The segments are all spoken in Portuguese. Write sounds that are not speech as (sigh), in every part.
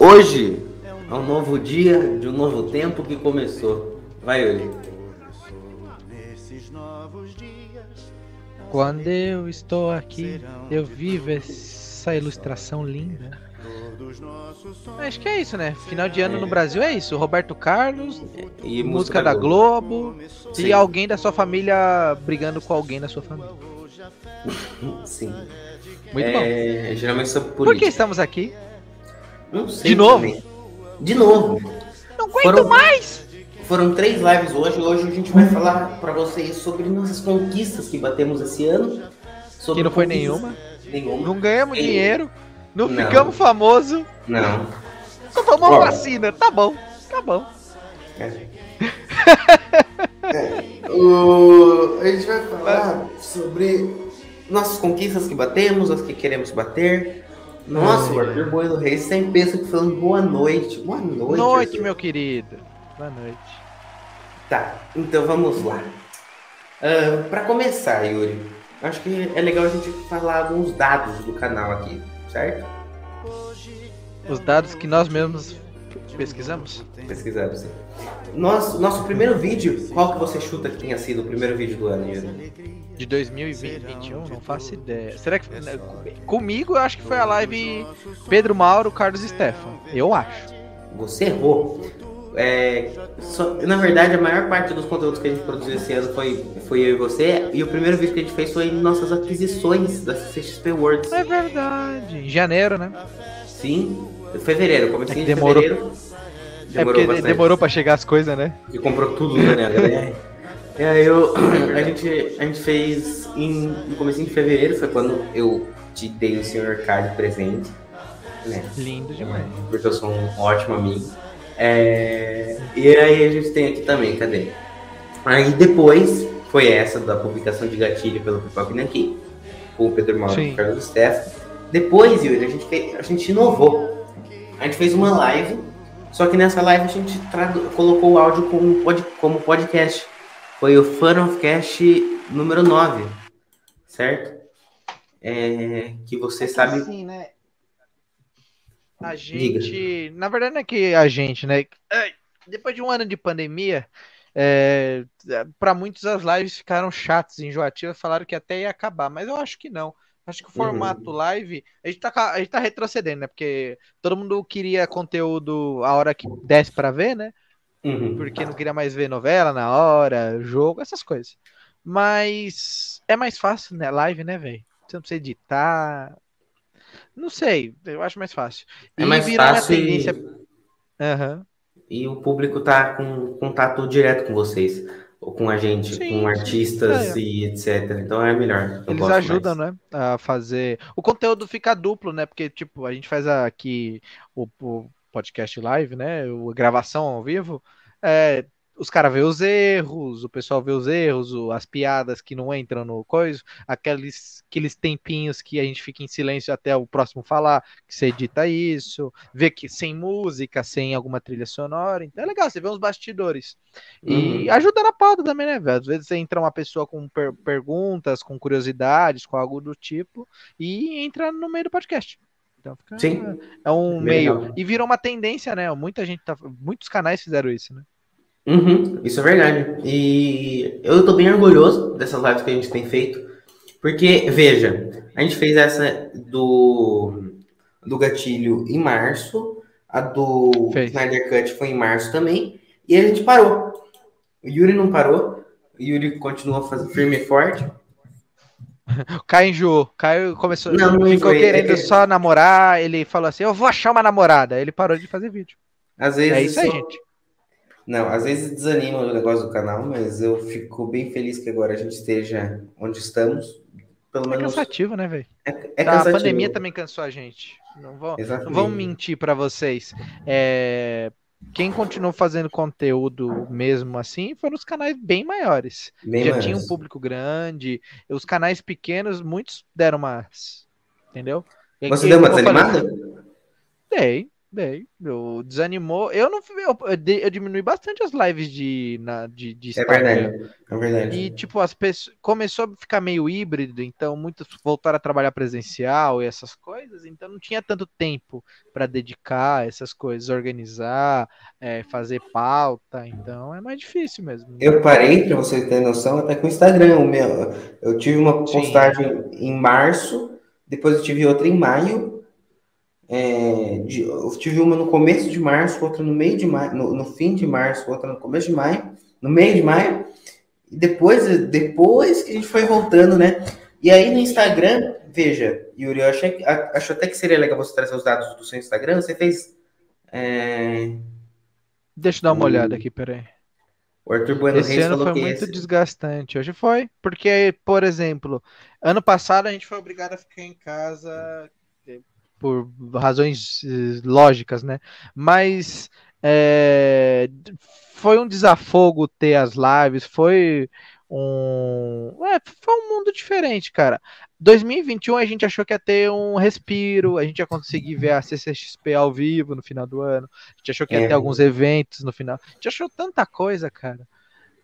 Hoje é um novo dia de um novo tempo que começou. Vai, Yuri. Quando eu estou aqui, eu vivo essa ilustração linda. Acho que é isso, né? Final de ano no Brasil é isso. Roberto Carlos, E música da Globo, Sim. e alguém da sua família brigando com alguém da sua família. (laughs) Sim. Muito bom. É, geralmente sobre Por que estamos aqui? Não sei De novo? também. De novo. Não aguento Foram- mais! Foram três lives hoje. Hoje a gente vai falar pra vocês sobre nossas conquistas que batemos esse ano. Sobre Que não foi nenhuma. Nenhuma. Não ganhamos Ei. dinheiro, não, Não. ficamos famosos, Não. só tomamos Ó. vacina. Tá bom, tá bom. (laughs) O- A gente vai falar sobre nossas conquistas que batemos, as que queremos bater. Nossa, o Arthur Bueno Reis pensa que falando boa noite. Boa noite. Noite, Arthur. meu querido. Boa noite. Tá, então vamos lá. Ah, pra começar, Yuri, acho que é legal a gente falar alguns dados do canal aqui, certo? Os dados que nós mesmos pesquisamos? Pesquisamos. sim. Nosso, nosso primeiro vídeo, qual que você chuta que tenha sido o primeiro vídeo do ano, Yuri? De 2021, não faço ideia. Será que. né, Comigo, eu acho que foi a live Pedro Mauro, Carlos Stefan. Eu acho. Você errou. É, só- na verdade, a maior parte dos conteúdos que a gente produziu esse ano foi, foi eu e você. E o primeiro vídeo que a gente fez foi nossas aquisições da CXP Worlds. É verdade. Em janeiro, né? Sim, fevereiro, comecei É em que demorou. fevereiro. é porque bastante. demorou pra chegar as coisas, né? E comprou tudo né, (laughs) aí eu, (clears throat) a, gente, a gente fez em, no começo de fevereiro, foi quando eu te dei o Sr. Card presente. Né? Lindo demais. Porque eu sou um ótimo amigo. É, e aí a gente tem aqui também, cadê? Aí depois foi essa da publicação de gatilho pelo Pipoca Nanki, com o Pedro Mauro e o Carlos Steff. Depois, Yuri, a gente, fez, a gente inovou. A gente fez uma live, só que nessa live a gente colocou o áudio como, pod, como podcast. Foi o Fun of Cast número 9, certo? É, que você sabe. Assim, né? A gente. Na verdade, não é que a gente, né? Ai, Depois de um ano de pandemia, é, para muitos as lives ficaram chatas, enjoativas, falaram que até ia acabar, mas eu acho que não. Acho que o formato live, a gente, tá, a gente tá retrocedendo, né? Porque todo mundo queria conteúdo a hora que desse pra ver, né? Uhum. porque não queria mais ver novela na hora, jogo, essas coisas. Mas é mais fácil, né? Live, né, velho? Você não precisa editar. Não sei, eu acho mais fácil. É mais virou uma fácil tendência. e, Aham. e o público tá com contato direto com vocês, ou com a gente, Sim, com artistas É. e etc. Então é melhor. eu Eles gosto ajudam, mais. né? A fazer. O conteúdo fica duplo, né? Porque, tipo, a gente faz aqui o, o podcast live, né? A gravação ao vivo. É, os caras vê os erros, o pessoal vê os erros, as piadas que não entram no coisa, aqueles, aqueles tempinhos que a gente fica em silêncio até o próximo falar, que você edita isso, vê que sem música, sem alguma trilha sonora. Então é legal, você vê uns bastidores. E Uhum. ajuda na pauta também, né, velho? Às vezes entra uma pessoa com per- perguntas, com curiosidades, com algo do tipo, e entra no meio do podcast. Então fica, Sim. é um Bem meio. legal. E virou uma tendência, né? Muita gente tá. Muitos canais fizeram isso, né? Uhum, isso é verdade. E eu tô bem orgulhoso dessas lives que a gente tem feito. Porque, veja, a gente fez essa do, do gatilho em março, a do Fez. Snyder Cut foi em março também, e a gente parou. O Yuri não parou, o Yuri continuou fazendo firme e forte. (laughs) O Caio enjoou. Caio começou. Não, não ficou enjoei, querendo é só namorar. Ele falou assim: Eu vou achar uma namorada. Ele parou de fazer vídeo. Às vezes É isso aí, só- gente. Não, às vezes desanima o negócio do canal, mas eu fico bem feliz que agora a gente esteja onde estamos. Pelo É menos cansativo, né, velho? é, é a cansativo. pandemia também cansou a gente. Não vou, não vamos mentir pra vocês. É, Quem continuou fazendo conteúdo mesmo assim foram os canais bem maiores. Bem Já mais. tinha um público grande. Os canais pequenos, muitos deram umas. Entendeu? Você deu uma desanimada? Dei. Bem, eu desanimou. Eu não eu, eu diminui bastante as lives de, na, de, de É verdade, é verdade. E, tipo, as pessoas começou a ficar meio híbrido, então muitos voltaram a trabalhar presencial e essas coisas, então não tinha tanto tempo para dedicar essas coisas, organizar, é, fazer pauta, então é mais difícil mesmo. Eu parei, para você ter noção, até com o Instagram. O meu, eu tive uma postagem Sim. em março, depois eu tive outra em maio, é, de, eu tive uma no começo de março, outra no meio de maio, no, no, fim de março, outra no começo de maio, no meio de maio, e depois, depois que a gente foi voltando, né? E aí no Instagram, veja, Yuri, eu achei, acho até que seria legal você trazer os dados do seu Instagram. Você fez. É... Deixa eu dar uma olhada aqui, peraí. O Arthur Bueno esse Reis ano foi muito esse... desgastante. Hoje foi, porque, por exemplo, ano passado a gente foi obrigado a ficar em casa por razões eh, lógicas, né? Mas é, foi um desafogo ter as lives, foi um. É, foi um mundo diferente, cara. 2021 a gente achou que ia ter um respiro, a gente ia conseguir ver a CCXP ao vivo no final do ano, a gente achou que ia é. ter alguns eventos no final. A gente achou tanta coisa, cara.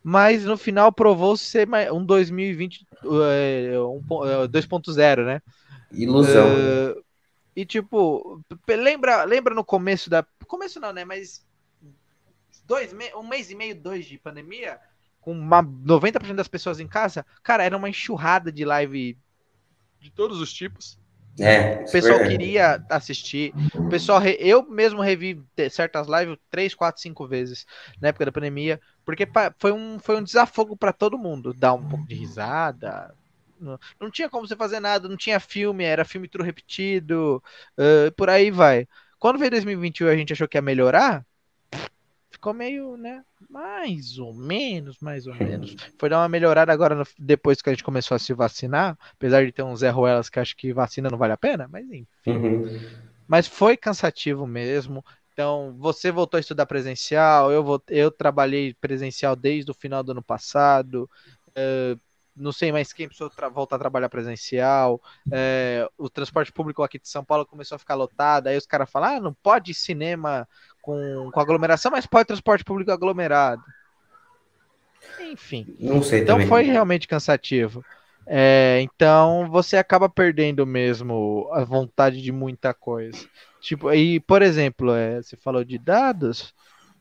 Mas no final provou ser um 2020 é, um, 2.0, né? Ilusão. Uh, e tipo, lembra, lembra no começo da. Começo não, né? Mas dois, um mês e meio, dois de pandemia, com uma 90% das pessoas em casa, cara, era uma enxurrada de live de todos os tipos. É, o pessoal é. queria assistir. O pessoal, eu mesmo revi certas lives três, quatro, cinco vezes na época da pandemia, porque foi um, foi um desafogo para todo mundo. Dar um pouco de risada, não, não tinha como você fazer nada, não tinha filme, era filme tudo repetido, uh, por aí vai. Quando veio 2021 a gente achou que ia melhorar, ficou meio, né, mais ou menos, mais ou menos. Foi dar uma melhorada agora no, depois que a gente começou a se vacinar, apesar de ter uns Zé Ruelas que acho que vacina não vale a pena, mas enfim. Uhum. Mas foi cansativo mesmo. Então, você voltou a estudar presencial, eu, vou, eu trabalhei presencial desde o final do ano passado. Uh, não sei mais quem precisou voltar a trabalhar presencial, é, o transporte público aqui de São Paulo começou a ficar lotado, aí os caras falam, ah, não pode cinema com, com aglomeração, mas pode transporte público aglomerado. Enfim. Não sei Então também. foi realmente cansativo. É, então você acaba perdendo mesmo a vontade de muita coisa. Tipo, e por exemplo, é, você falou de dados,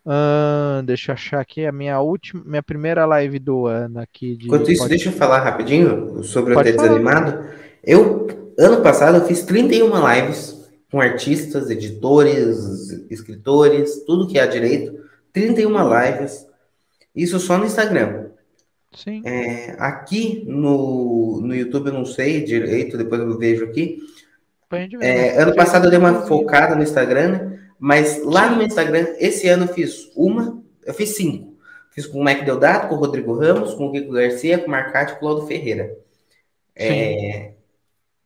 Uh, deixa eu achar aqui a minha última, minha primeira live do ano aqui. De Enquanto isso, deixa eu falar rapidinho sobre Pode o ter falar. desanimado. Eu, ano passado, eu fiz 31 lives com artistas, editores, escritores, tudo que há direito. 31 lives. Isso só no Instagram. Sim. É, aqui no, no YouTube eu não sei direito, depois eu vejo aqui. É, ano passado eu dei uma focada no Instagram, né? Mas lá no meu Instagram, esse ano eu fiz uma, eu fiz cinco. Fiz com o Mac Deodato, com o Rodrigo Ramos, com o Kiko Garcia, com o Marcati e com o Claudio Ferreira. É,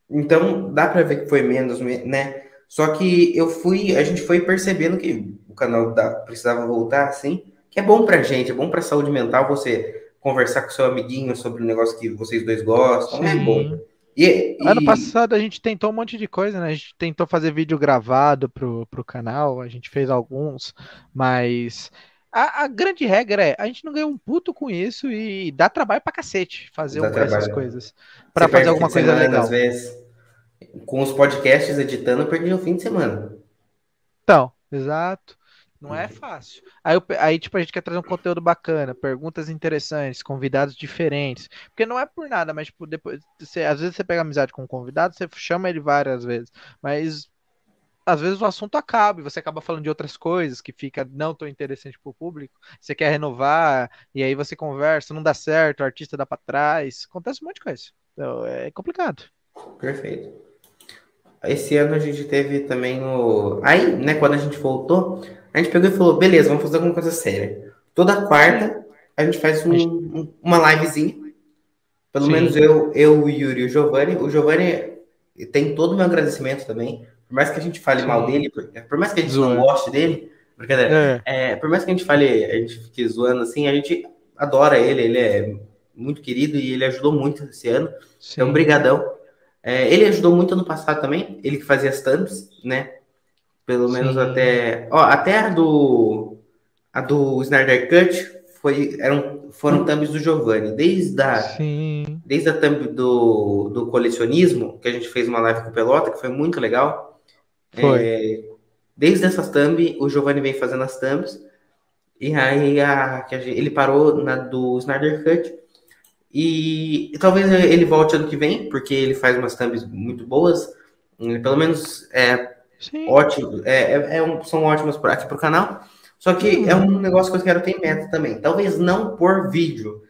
então, dá para ver que foi menos, né? Só que eu fui, a gente foi percebendo que o canal da, precisava voltar, assim, que é bom pra gente, é bom pra saúde mental você conversar com seu amiguinho sobre o um negócio que vocês dois gostam, é Sim. é bom. E, e... Ano passado a gente tentou um monte de coisa, né? A gente tentou fazer vídeo gravado pro, pro canal, a gente fez alguns, mas a, a, grande regra é, a gente não ganha um puto com isso e dá trabalho pra cacete fazer um, essas coisas. para fazer alguma coisa semana, legal. Às vezes, com os podcasts editando, eu perdi o fim de semana. Então, exato. Não é fácil. Aí, aí, tipo, a gente quer trazer um conteúdo bacana, perguntas interessantes, convidados diferentes. Porque não é por nada, mas, tipo, depois. Você, às vezes você pega amizade com um convidado, você chama ele várias vezes. Mas às vezes o assunto acaba e você acaba falando de outras coisas que fica não tão interessante para o público. Você quer renovar, e aí você conversa, não dá certo, o artista dá para trás. Acontece um monte de coisa. Então, é complicado. Perfeito. Esse ano a gente teve também o. Aí, né, quando a gente voltou, a gente pegou e falou, beleza, vamos fazer alguma coisa séria. Toda quarta a gente faz um, um, uma livezinha. Pelo Sim. menos eu, eu, o Yuri e o Giovanni. O Giovanni tem todo o meu agradecimento também. Por mais que a gente fale Sim. mal dele, por mais que a gente Zoa. não goste dele, brincadeira. É. É, por mais que a gente fale, a gente fique zoando assim, a gente adora ele, ele é muito querido e ele ajudou muito esse ano. Sim. Então, brigadão. É, ele ajudou muito ano passado também, ele que fazia as thumbs, né? Pelo menos Sim. até. Ó, até a do. A do Snyder Cut foi, eram, foram thumbs do Giovanni. Desde a, Sim. desde a thumb do, do colecionismo, que a gente fez uma live com o Pelota, que foi muito legal. Foi. É, desde essas thumb, o Giovanni vem fazendo as thumbs. E aí a, que a ele parou na do Snyder Cut. E, e talvez ele volte ano que vem, porque ele faz umas thumbs muito boas. Pelo menos é, Sim. ótimo, é, é- é um- são ótimas aqui pro canal. Só que é um negócio que eu quero ter em meta também. Talvez não por vídeo,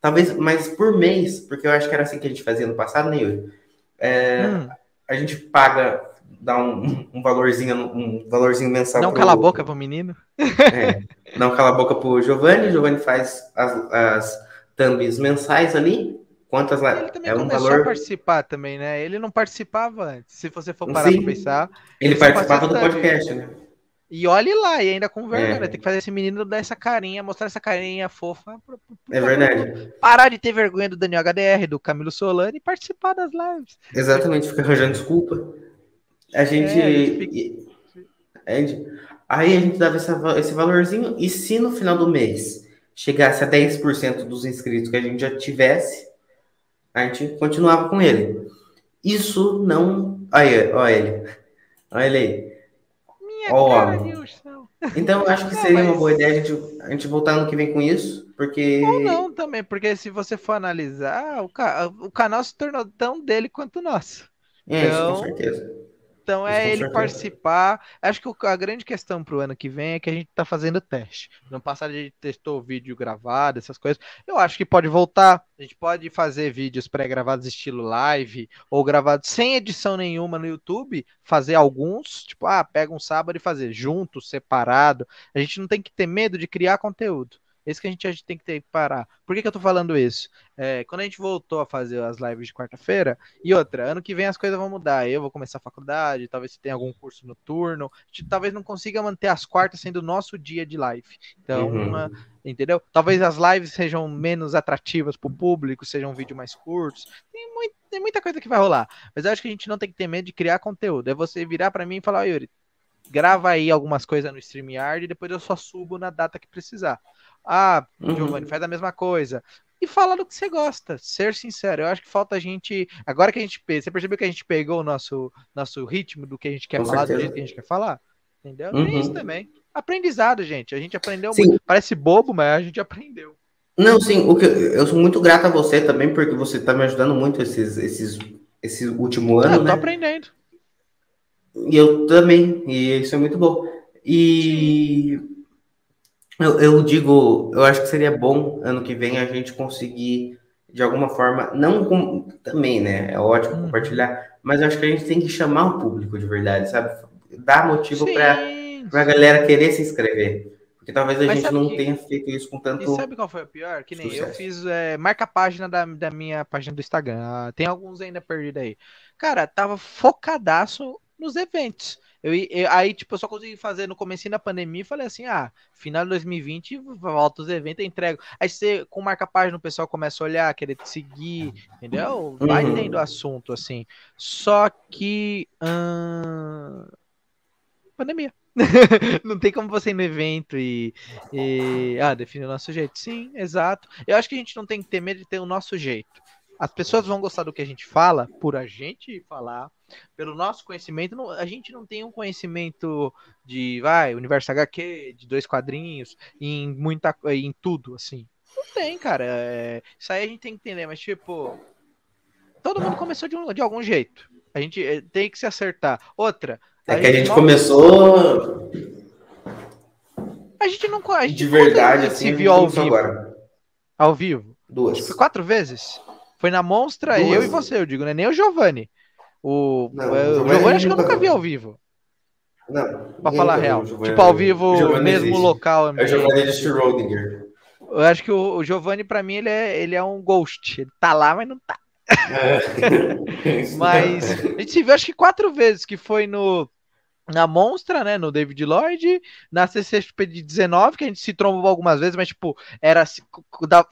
talvez, mas por mês, porque eu acho que era assim que a gente fazia no passado, né, Yuri? É, Hum. A gente paga, dá um, um valorzinho, um valorzinho mensal. Não pro- cala a boca pro menino. É, não cala a boca pro Giovanni. O Giovanni faz as, as thumbs mensais ali. Quantas? Ele também É um começou a valor. participar também, né? Ele não participava antes. Se você for parar Sim. pra pensar. Ele participava do podcast, né? E olhe lá, e ainda com vergonha. É. Tem que fazer esse menino dar essa carinha, mostrar essa carinha fofa. pra- pra- É verdade. Parar de ter vergonha do Daniel HDR, do Camilo Solano e participar das lives. Exatamente, fica arranjando desculpa. A gente. É, a gente a gente- Aí a gente dava essa esse valorzinho, e se no final do mês chegasse a 10% dos inscritos que a gente já tivesse, a gente continuava com ele. Isso não. Aí, ó ele. Olha ele aí. Minha Ó, cara. Então eu acho que seria uma boa ideia a gente, a gente voltar ano que vem com isso, porque. Ou não também, porque se você for analisar, o, ca- o canal se tornou tão dele quanto o nosso. É, isso com Então, certeza. Então é ele participar. Acho que o- a grande questão pro ano que vem é que a gente tá fazendo teste. No passado a gente testou vídeo gravado, essas coisas. Eu acho que pode voltar. A gente pode fazer vídeos pré-gravados estilo live ou gravados sem edição nenhuma no YouTube, fazer alguns, tipo, ah, pega um sábado e fazer junto, separado. A gente não tem que ter medo de criar conteúdo. Esse que a gente, a gente tem que ter que parar. Por que, que eu tô falando isso? É, quando a gente voltou a fazer as lives de quarta-feira, e outra, ano que vem as coisas vão mudar. Eu vou começar a faculdade, talvez você tenha algum curso noturno. A gente talvez não consiga manter as quartas sendo o nosso dia de live. Então, Uhum. uma- entendeu? Talvez as lives sejam menos atrativas para o público, sejam vídeos mais curtos. Tem, muito, tem muita coisa que vai rolar. Mas eu acho que a gente não tem que ter medo de criar conteúdo. É você virar para mim e falar, "Ó, Yuri, grava aí algumas coisas no StreamYard e depois eu só subo na data que precisar. Ah, Uhum. Giovanni, faz a mesma coisa. E fala do que você gosta, ser sincero. Eu acho que falta a gente. Agora que a gente. Você percebeu que a gente pegou o nosso, nosso ritmo do que a gente quer Com falar, do certeza. jeito que a gente quer falar? Entendeu? Uhum. É isso também. Aprendizado, gente. A gente aprendeu Sim. muito. Parece bobo, mas a gente aprendeu. Não, sim, o que, eu sou muito grato a você também, porque você está me ajudando muito esses, esses, esse último Ah, ano, eu tô né? aprendendo. E eu também, e isso é muito bom. E eu, eu digo, eu acho que seria bom ano que vem a gente conseguir, de alguma forma, não com, também, né? É ótimo Uhum. compartilhar, mas eu acho que a gente tem que chamar o público de verdade, sabe? Dar motivo para a galera querer se inscrever. Porque talvez a Mas gente não que- tenha feito isso com E tanto. sabe qual foi o pior? Que nem eu sucesso. fiz é, marca a página da, da minha página do Instagram. Ah, Tem alguns ainda perdidos aí. Cara, tava focadaço nos eventos. Eu, eu- aí, tipo, eu só consegui fazer no começo da pandemia e falei assim: ah, final de 2020, volta os eventos, entrego. Aí você, com marca a página, o pessoal começa a olhar, querer te seguir, entendeu? Vai Uhum. tendo assunto, assim. Só que. ahn, Pandemia. (laughs) Não tem como você ir no evento e, e, ah, definir o nosso jeito. Sim, exato. Eu acho que a gente não tem que ter medo de ter o nosso jeito. As pessoas vão gostar do que a gente fala por a gente falar, pelo nosso conhecimento. Não- a gente não tem um conhecimento de, vai, universo HQ, de dois quadrinhos, em muita, em tudo, assim. Não tem, cara. É, isso aí a gente tem que entender, mas tipo, todo mundo começou de, um- de algum jeito. A gente eh, tem que se acertar. Outra. É que a gente mal- começou A gente não a gente de verdade, vezes assim, se viu ao vivo. agora. Ao vivo. Duas. Foi quatro vezes. Foi na Monstra, Duas. eu e você, eu digo, né? Nem o Giovanni. O, Não, o o Giovanni acho que eu nunca nunca vi ao vivo, Não. pra falar real. o Tipo, ao o vivo, Giovanni mesmo existe. local. É o ambiente. Giovanni de Schrödinger. Eu acho que o, o Giovanni, pra mim, ele é, ele é um ghost. Ele tá lá, mas não tá. É. (laughs) Isso Mas a gente se viu acho que quatro vezes, que foi no na Monstra, né, no David Lloyd, na CCXP de 19, que a gente se trombou algumas vezes, mas tipo, era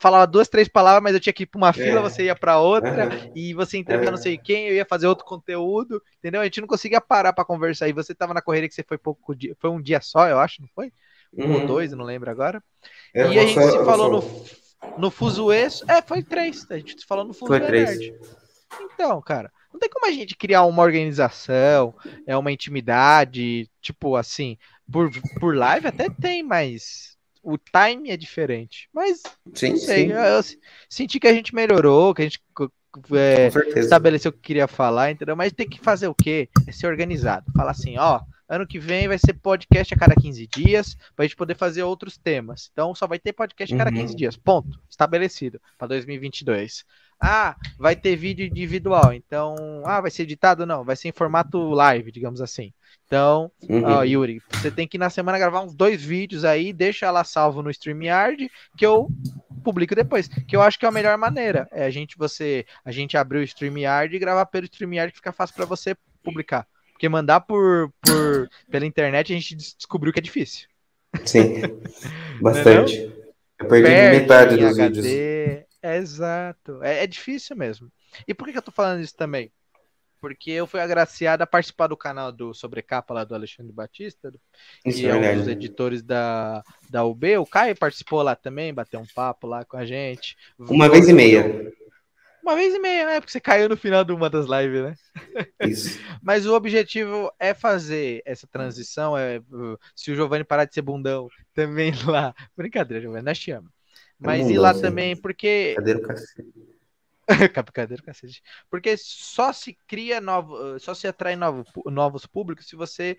falava duas, três palavras, mas eu tinha que ir para uma fila, é. você ia para outra, uhum. e você entrevistar uhum. não sei quem, eu ia fazer outro conteúdo, entendeu? A gente não conseguia parar para conversar, e você tava na correria que você foi pouco dia, foi um dia só, eu acho, não foi? Um uhum. ou dois, não lembro agora. Eu e a gente se falou no, no Fuzuê, é, foi três, a gente se falou no Fuzuê Foi três. Então, cara, não tem como a gente criar uma organização, é uma intimidade, tipo assim, por, por live até tem, mas o time é diferente. Mas sim, não sei, eu, eu, senti que a gente melhorou, que a gente é, estabeleceu o que queria falar, entendeu? Mas tem que fazer o quê? É ser organizado. Falar assim, ó, ano que vem vai ser podcast a cada 15 dias, pra gente poder fazer outros temas. Então só vai ter podcast a cada uhum. 15 dias. Ponto. Estabelecido para 2022. Ah, vai ter vídeo individual. Então, ah, vai ser editado? Não, vai ser em formato live, digamos assim. Então, uhum. ó, Yuri, você tem que na semana gravar uns dois vídeos aí, deixa lá salvo no StreamYard, que eu publico depois. Que eu acho que é a melhor maneira. É a gente você, a gente abrir o StreamYard e gravar pelo StreamYard que fica fácil para você publicar. Porque mandar por, por pela internet a gente descobriu que é difícil. Sim. (laughs) Bastante. eu perdi Perde metade dos HD, vídeos. Exato. É, é, difícil mesmo. E por que, eu tô falando isso também? Porque eu fui agraciado a participar do canal do Sobrecapa lá do Alexandre Batista, isso que é, é um dos editores da, da UB. O Caio participou lá também, bateu um papo lá com a gente. Uma vez e meia. Uma vez e meia, né? Porque você caiu no final de uma das lives, né? Isso. (laughs) Mas o objetivo é fazer essa transição. É, se o Giovanni parar de ser bundão, também (laughs) lá. Brincadeira, Giovanni, nós te amamos. Mas ir lá também, porque. Cadeiro cacete. (laughs) Cadeiro cacete. Porque só se cria novo, só se atrai novo, novos públicos se você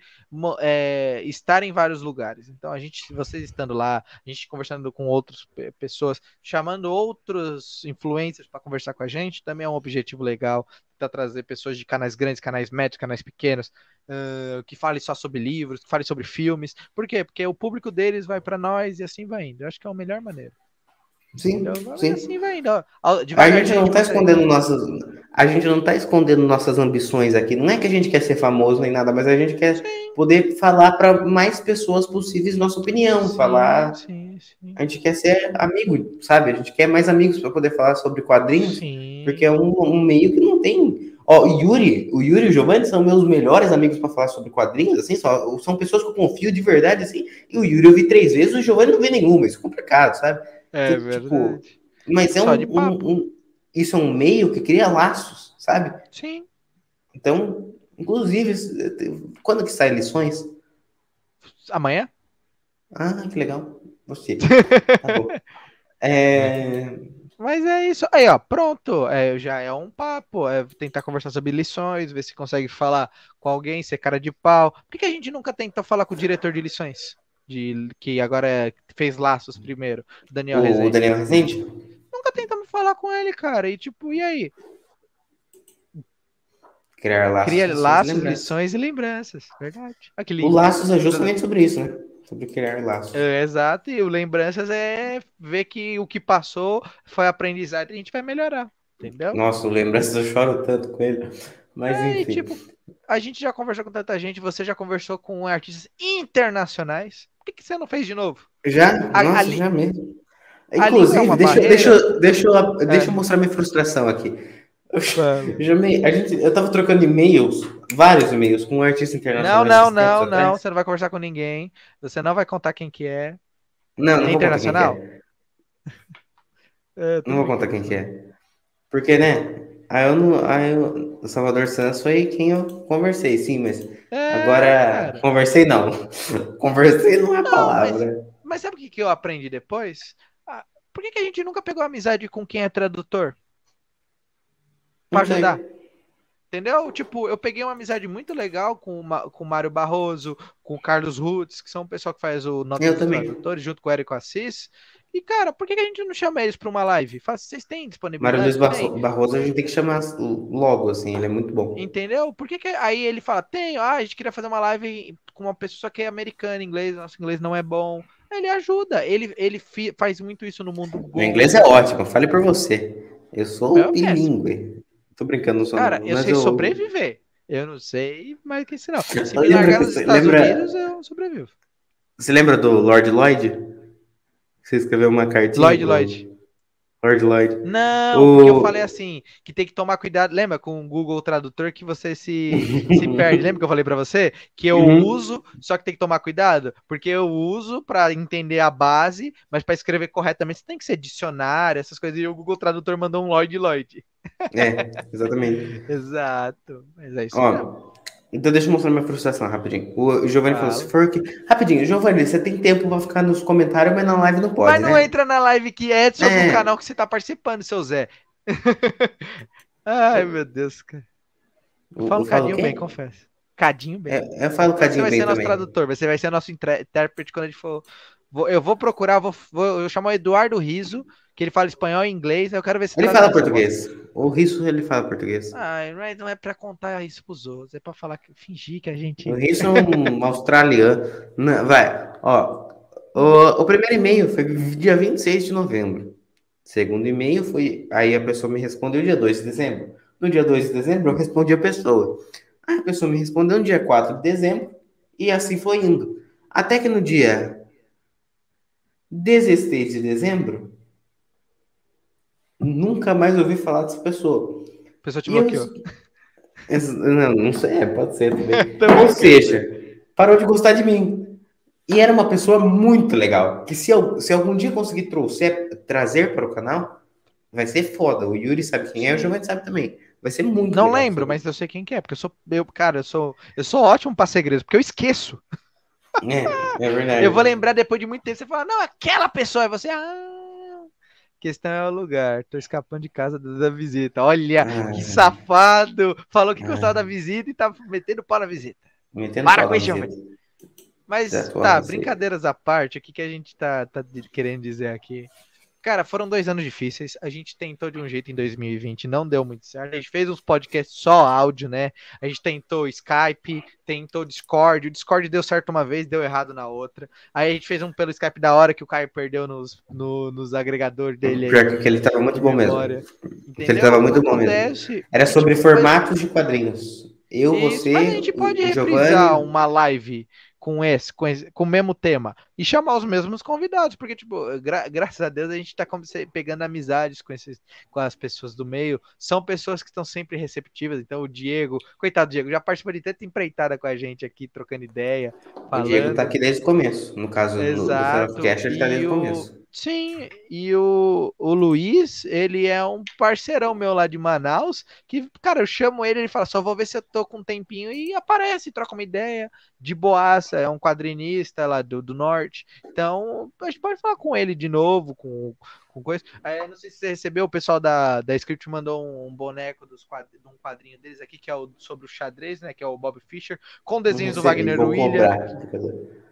é, estar em vários lugares. Então a gente, vocês estando lá, a gente conversando com outras pessoas, chamando outros influencers para conversar com a gente, também é um objetivo legal. Tentar trazer pessoas de canais grandes, canais médios, canais pequenos, uh, que falem só sobre livros, que falem sobre filmes. Por quê? Porque o público deles vai para nós e assim vai indo. Eu acho que é a melhor maneira. Sim, então, sim. Assim vai indo. A gente não está escondendo nossas, a gente não tá escondendo nossas ambições aqui. Não é que a gente quer ser famoso nem nada, mas a gente quer sim. poder falar para mais pessoas possíveis nossa opinião, sim, falar. Sim, a gente quer ser amigo, sabe? A gente quer mais amigos para poder falar sobre quadrinhos, porque é um, um, meio que não tem. Ó, o Yuri, o Yuri e o Giovanni são meus melhores amigos para falar sobre quadrinhos, assim, só, são pessoas que eu confio de verdade, assim. E o Yuri eu vi três vezes, o Giovanni não vi nenhuma, isso é complicado, sabe? É que, tipo, verdade. Tipo, mas é um, um, um, isso é um meio que cria laços, sabe? Sim. Então, inclusive, quando que sai lições? Amanhã? Ah, que legal. Você. (laughs) tá é... Mas é isso. Aí, ó, pronto. É, já é um papo. É tentar conversar sobre lições, ver se consegue falar com alguém, ser cara de pau. Por que, que a gente nunca tenta falar com o diretor de lições? De que agora é, fez laços primeiro, Daniel o Rezende. Daniel Rezende? Nunca tentamos falar com ele, cara. E tipo, e aí? Criar laços. Cria laços, lições e lembranças. Verdade. Ah, o laços é justamente sobre isso, né? Sobre criar laços. É, exato, e o lembranças é ver que o que passou foi aprendizado e a gente vai melhorar. Entendeu? Nossa, o lembranças eu choro tanto com ele. Mas é, enfim. E, tipo, a gente já conversou com tanta gente, você já conversou com artistas internacionais. Por que, você não fez de novo? Já? A, Nossa, ali, já mesmo. Inclusive, é deixa, deixa, deixa, eu, é. deixa eu mostrar minha frustração aqui. Eu, (laughs) me, a gente, eu tava trocando e-mails, vários e-mails, com um artista internacional. Não, não, não, não. Você não vai conversar com ninguém. Você não vai contar quem que é. Não, não é internacional. É. (laughs) não vou contar quem que é. Porque, né? Aí eu não. Aí eu, o Salvador Santos foi quem eu conversei, sim, mas é, agora cara. conversei não. (laughs) conversei não é a palavra. Mas, mas, sabe o que, que eu aprendi depois? Ah, por que, que a gente nunca pegou amizade com quem é tradutor? Pra ajudar. Entendeu? Tipo, eu peguei uma amizade muito legal com, uma, com o Mário Barroso, com o Carlos Rutz, que são o pessoal que faz o Nota dos Tradutores, junto com o Érico Assis. E, cara, por que a gente não chama eles para uma live? Vocês têm disponibilidade? Mário Luiz Barroso a gente tem que chamar logo, assim, ele é muito bom. Entendeu? Por que, que aí ele fala, tem, ah, a gente queria fazer uma live com uma pessoa que é americana, inglês, nosso inglês não é bom. Ele ajuda, ele, ele faz muito isso no mundo. O inglês é ótimo, fale por você. Eu sou bilíngue. Tô brincando, não sou Cara, eu sei eu... sobreviver. Eu não sei, mas que se não. (laughs) Se me largar nos Estados lembra... Unidos, eu sobrevivo. Você lembra do Lord Lloyd? Você escreveu uma cartinha. Lloyd pro... Lloyd. Lord Lloyd. Não, o... porque eu falei assim, que tem que tomar cuidado. Lembra com o Google Tradutor que você se, (laughs) se perde? Lembra que eu falei para você? Que eu uhum. uso, só que tem que tomar cuidado, porque eu uso para entender a base, mas para escrever corretamente você tem que ser dicionário, essas coisas. E o Google Tradutor mandou um Lloyd Lloyd. É, exatamente. (laughs) Exato. Mas é isso Ó, mesmo. Então deixa eu mostrar minha frustração rapidinho. O Giovanni falou, se for que... Rapidinho, Giovanni, você tem tempo pra ficar nos comentários, mas na live não pode, Mas não né? entra na live que é sobre é. canal que você tá participando, seu Zé. (laughs) Ai, meu Deus, cara. Eu falo cadinho bem, confesso. Cadinho bem. É, eu falo cadinho bem Você vai ser nosso tradutor, você vai ser nosso intérprete quando a gente for... Eu vou procurar, vou, vou eu chamo o Eduardo Riso, que ele fala espanhol e inglês, eu quero ver se ele fala português. O Risso ele fala português. Ah, não é para contar isso pros outros, é para falar que fingir que a gente. O Risso é um (laughs) australiano. Não, vai, ó. O, o primeiro e-mail foi dia 26 de novembro. Segundo e-mail foi. Aí a pessoa me respondeu dia 2 de dezembro. No dia 2 de dezembro eu respondi a pessoa. Aí a pessoa me respondeu no dia 4 de dezembro. E assim foi indo. Até que no dia 16 de dezembro, Nunca mais ouvi falar dessa pessoa. A pessoa te bloqueou. Eu... Não, não sei, é, pode ser também. (laughs) Ou seja, parou de gostar de mim. E era uma pessoa muito legal. Que se, eu, se algum dia conseguir trouxer, trazer para o canal, vai ser foda. O Yuri sabe quem é, o Giovanni sabe também. Vai ser muito Não legal, lembro, sabe? mas eu sei quem que é, porque eu sou. Eu, cara, eu sou. Eu sou ótimo para segredos, porque eu esqueço. É, é verdade. (laughs) Eu vou lembrar depois de muito tempo. Você fala, não, aquela pessoa é você. Ah, questão é o lugar. Tô escapando de casa da visita. Olha, ah, que safado! Falou que ah, gostava da visita e tá metendo pau na visita. Metendo Para com isso, Mas tá, brincadeiras à parte, o que, que a gente tá, tá querendo dizer aqui? Cara, foram dois anos difíceis. A gente tentou de um jeito em 2020, não deu muito certo. A gente fez uns podcasts só áudio, né? A gente tentou Skype, tentou Discord. O Discord deu certo uma vez, deu errado na outra. Aí a gente fez um pelo Skype da hora que o Caio perdeu nos, no, nos agregadores dele. Pior que ele tava muito bom mesmo. Ele tava muito bom mesmo. Era sobre formatos de quadrinhos. Eu, Isso, você. Mas a gente pode reprisar uma live com esse, com esse, com o mesmo tema e chamar os mesmos convidados, porque tipo, gra graças a Deus a gente está pegando amizades com esses com as pessoas do meio, são pessoas que estão sempre receptivas, então o Diego, coitado Diego, já participou de tanta empreitada com a gente aqui trocando ideia, falando. O Diego tá aqui desde o começo, no caso Exato. do, do Cash, ele tá desde o começo. Sim, e o, o Luiz, ele é um parceirão meu lá de Manaus, que, cara, eu chamo ele, ele fala, só vou ver se eu tô com um tempinho, e aparece, troca uma ideia, de boaça, é um quadrinista lá do, do norte, então a gente pode falar com ele de novo, com, com coisa. Aí, não sei se você recebeu, o pessoal da, da Script mandou um, um boneco dos quadr de um quadrinho deles aqui, que é o sobre o xadrez, né, que é o Bob Fischer, com desenhos do Wagner William,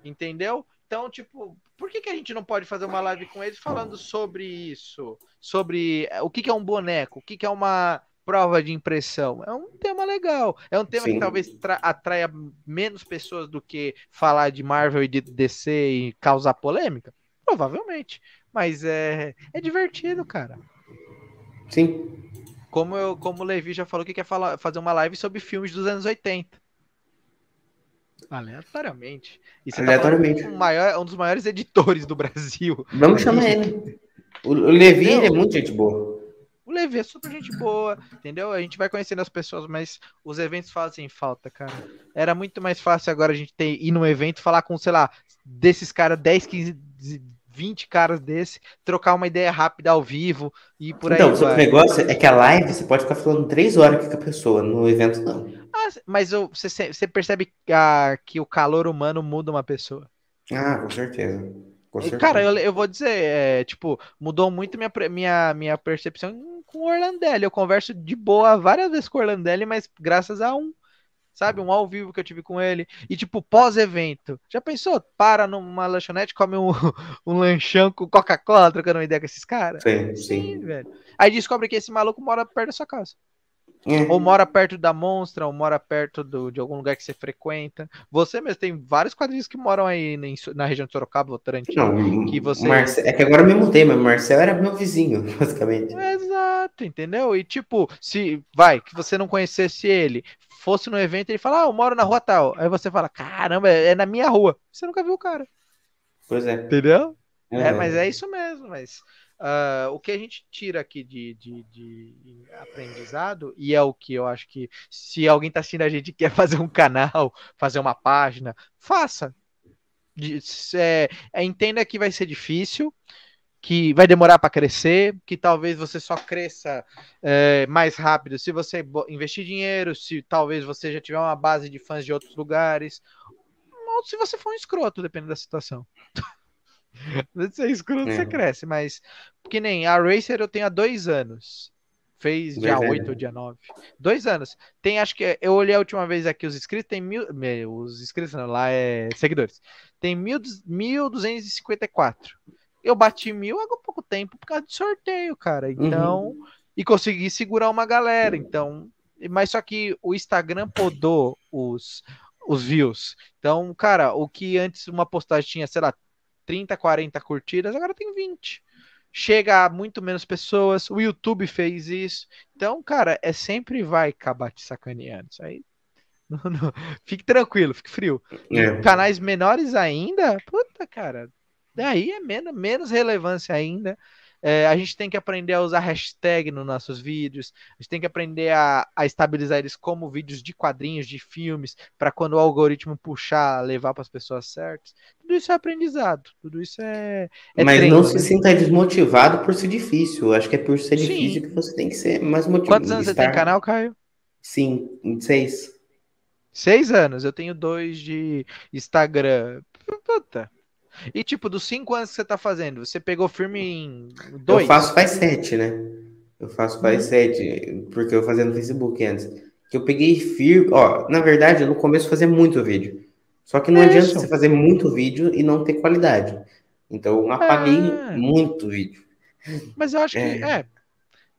entendeu? Então, tipo, por que, que a gente não pode fazer uma live com eles falando sobre isso? Sobre o que, que é um boneco, o que, que é uma prova de impressão? É um tema legal. É um tema Sim. que talvez atraia menos pessoas do que falar de Marvel e de DC e causar polêmica? Provavelmente. Mas é, é divertido, cara. Sim. Como, eu, como o Levi já falou que quer falar, fazer uma live sobre filmes dos anos 80. Aleatoriamente. Você Aleatoriamente. Tá um, maior, um dos maiores editores do Brasil. Vamos chamar ele. O, o Levi é muito gente boa. O Levi é super gente boa, entendeu? A gente vai conhecendo as pessoas, mas os eventos fazem falta, cara. Era muito mais fácil agora a gente ter, ir num evento falar com, sei lá, desses caras 10, 15, 20 caras desse, trocar uma ideia rápida ao vivo e por então, aí. Então, o negócio é que a live você pode ficar falando três horas com a pessoa, no evento não. Ah, mas você, você percebe ah, que o calor humano muda uma pessoa. Ah, com certeza. Com certeza. Cara, eu, eu vou dizer, é, tipo, mudou muito minha, minha, minha percepção com o Orlandelli. Eu converso de boa várias vezes com o Orlandelli, mas graças a um sabe? Um ao vivo que eu tive com ele. E, tipo, pós-evento. Já pensou? Para numa lanchonete, come um, (laughs) um lanchão com Coca-Cola, trocando uma ideia com esses caras? Sim, sim, sim. velho. Aí descobre que esse maluco mora perto da sua casa. É. Ou mora perto da Monstra, ou mora perto do, de algum lugar que você frequenta. Você mesmo tem vários quadrinhos que moram aí na, na região de Sorocaba, Votorantim. Não, que você... Marce... É que agora eu me mudei, mas Marcel era meu vizinho, (laughs) basicamente. Exato, entendeu? E tipo, se vai, que você não conhecesse ele, fosse no evento e ele fala, ah, eu moro na rua tal. Aí você fala, caramba, é na minha rua. Você nunca viu o cara. Pois é. Entendeu? Uhum. É, mas é isso mesmo, mas Uh, o que a gente tira aqui de, de, de, aprendizado, e é o que eu acho que se alguém está assistindo a gente quer (laughs) fazer um canal, fazer uma página, faça. É, é, entenda que vai ser difícil, que vai demorar para crescer, que talvez você só cresça é, mais rápido se você investir dinheiro, se talvez você já tiver uma base de fãs de outros lugares, ou se você for um escroto, dependendo da situação. (laughs) (laughs) Você é escroto, é. você cresce, mas que nem a Racer eu tenho há dois anos. Fez dia Dois 8 ou dia 9. Dois anos. Tem, acho que. Eu olhei a última vez aqui os inscritos, tem mil. Os inscritos não, lá é seguidores. Tem mil, 1254. Eu bati mil há pouco tempo por causa de sorteio, cara. Então. Uhum. E consegui segurar uma galera. Então. Mas só que o Instagram podou os, os views. Então, cara, o que antes uma postagem tinha, sei lá, 30, 40 curtidas, agora tem 20. Chega a muito menos pessoas, o YouTube fez isso. Então, cara, é sempre vai acabar te sacaneando. Isso aí. (laughs) Não, não. Fique tranquilo, fique frio. É. Canais menores ainda, puta, cara, daí é menos, menos relevância ainda. É, a gente tem que aprender a usar hashtag nos nossos vídeos, a gente tem que aprender a, a estabilizar eles como vídeos de quadrinhos, de filmes, para quando o algoritmo puxar, levar para as pessoas certas. Tudo isso é aprendizado, tudo isso é. é Mas treino, não se né? sinta desmotivado por ser difícil. Acho que é por ser Sim. difícil que você tem que ser mais motivado. Quantos anos estar... você tem canal, Caio? Sim, seis. Seis anos, eu tenho dois de Instagram. Puta, e tipo, dos cinco anos que você tá fazendo, você pegou firme em dois? Eu faço faz sete, né? Eu faço faz hum. sete, porque eu fazia no Facebook antes. Que eu peguei firme. Ó, na verdade, no começo fazia muito vídeo. Só que não é adianta você fazer muito vídeo e não ter qualidade. Então eu apaguei é. muito vídeo. Mas eu acho é. que. É.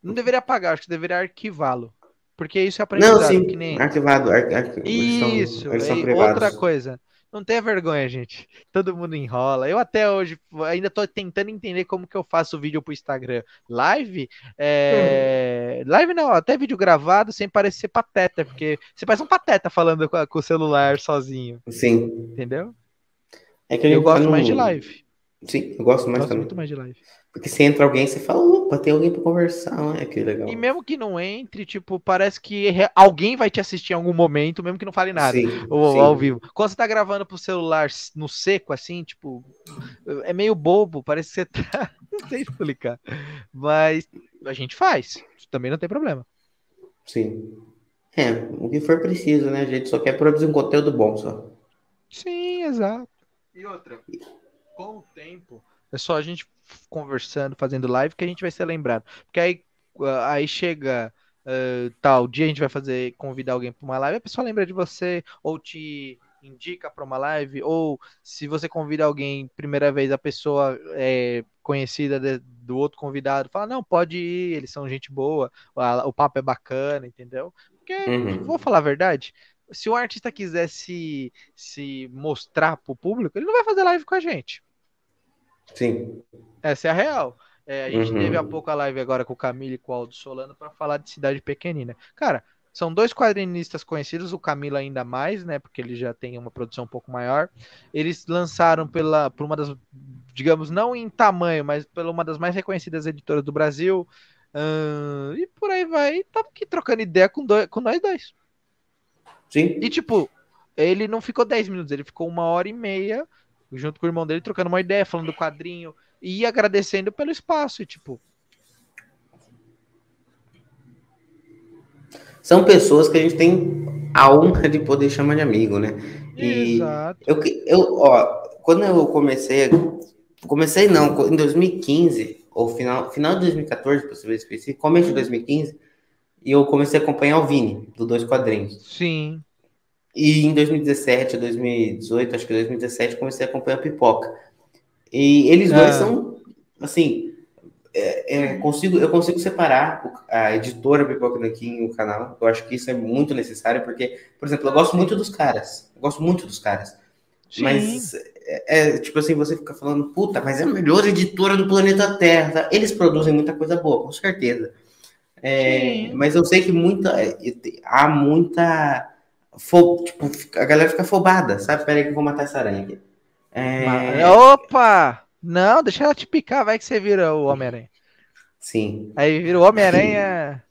Não deveria apagar, acho que deveria arquivá-lo. Porque isso é aprendizado. Não, sim, que nem... arquivado. Ar, ar, isso, outra coisa. Não tenha vergonha, gente. Todo mundo enrola. Eu até hoje ainda tô tentando entender como que eu faço vídeo pro Instagram. Live? É... Hum. Live não, até vídeo gravado sem parecer pateta, porque você parece um pateta falando com, com o celular sozinho. Sim. Entendeu? É que eu gosto mais de live. Sim, eu gosto mais gosto também. muito mais de live. Porque se entra alguém, você fala, opa, tem alguém para conversar, né? Que legal. E mesmo que não entre, tipo, parece que alguém vai te assistir em algum momento, mesmo que não fale nada. Sim, ou sim. ao vivo. Quando você tá gravando pro celular no seco, assim, tipo, é meio bobo, parece que você tá. (laughs) não sei explicar. Mas a gente faz. Também não tem problema. Sim. É, o que for preciso, né? A gente só quer produzir um conteúdo bom só. Sim, exato. E outra, com o tempo, é só a gente conversando, fazendo live, que a gente vai ser lembrado. Porque aí, ah, aí chega uh, tal dia, a gente vai fazer, convidar alguém para uma live, a pessoa lembra de você, ou te indica para uma live, ou se você convida alguém primeira vez, a pessoa é conhecida de, do outro convidado, fala, não, pode ir, eles são gente boa, o, o papo é bacana, entendeu? Porque, uhum. vou falar a verdade, se o artista quiser se, se mostrar pro público, ele não vai fazer live com a gente. Sim. Essa é a real. É, a gente uhum. teve há pouco a live agora com o Camilo e com o Aldo Solano para falar de cidade pequenina. Cara, são dois quadrinistas conhecidos, o Camilo ainda mais, né? Porque ele já tem uma produção um pouco maior. Eles lançaram pela, por uma das, digamos, não em tamanho, mas pela uma das mais reconhecidas editoras do Brasil. Uh, e por aí vai. Tava aqui trocando ideia com, dois, com nós dois. Sim. E tipo, ele não ficou 10 minutos, ele ficou uma hora e meia junto com o irmão dele, trocando uma ideia, falando do quadrinho e agradecendo pelo espaço. E, tipo. São pessoas que a gente tem a honra de poder chamar de amigo, né? E Exato. Eu, eu, ó, quando eu comecei, comecei não, em 2015, ou final, final de 2014, para ser específico, começo de 2015, e eu comecei a acompanhar o Vini, do Dois Quadrinhos. Sim. E em 2017, 2018, acho que 2017, comecei a acompanhar a Pipoca. E eles dois ah. são, assim, é, é, consigo, eu consigo separar a editora Pipoca Nanquim e o canal. Eu acho que isso é muito necessário, porque, por exemplo, eu gosto muito dos caras. Eu gosto muito dos caras. Sim. Mas é, é, tipo assim, você fica falando, puta, mas é a melhor editora do planeta Terra. Eles produzem muita coisa boa, com certeza. É, mas eu sei que muita. É, há muita. Fo, tipo, a galera fica afobada, sabe? Peraí que eu vou matar essa aranha aqui. É... Opa! Não, deixa ela te picar, vai que você vira o Homem-Aranha. Sim. Aí vira o Homem-Aranha.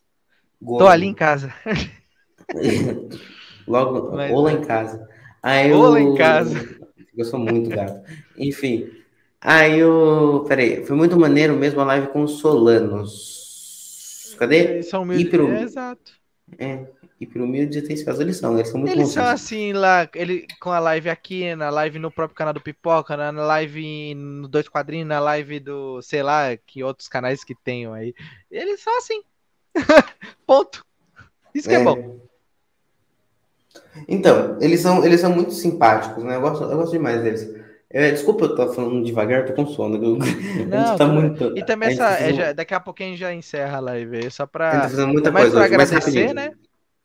Tô ali em casa. (laughs) Logo, Mas... ou lá em casa. Aí ou eu... lá em casa. (laughs) Eu sou muito gato. Enfim. Aí eu. Peraí, foi muito maneiro mesmo a live com os Solanos. Cadê? Eles são humildes. Pro... É, exato. É, e pro humilde tem que fazer lição. Eles são muito Eles são assim lá, ele, com a live aqui, na live no próprio canal do Pipoca, na live no Dois Quadrinhos, na live do, sei lá, que outros canais que tenham aí. Eles são assim. (laughs) Ponto. Isso que é, é bom. Então, eles são, eles são muito simpáticos, né? Eu gosto, eu gosto demais deles. É, desculpa eu tô falando devagar, tô com sono. Não, (laughs) tá muito... E também essa, é, já, daqui a pouco a gente já encerra a live, só pra. A gente tá muita mais coisa agradecer, né?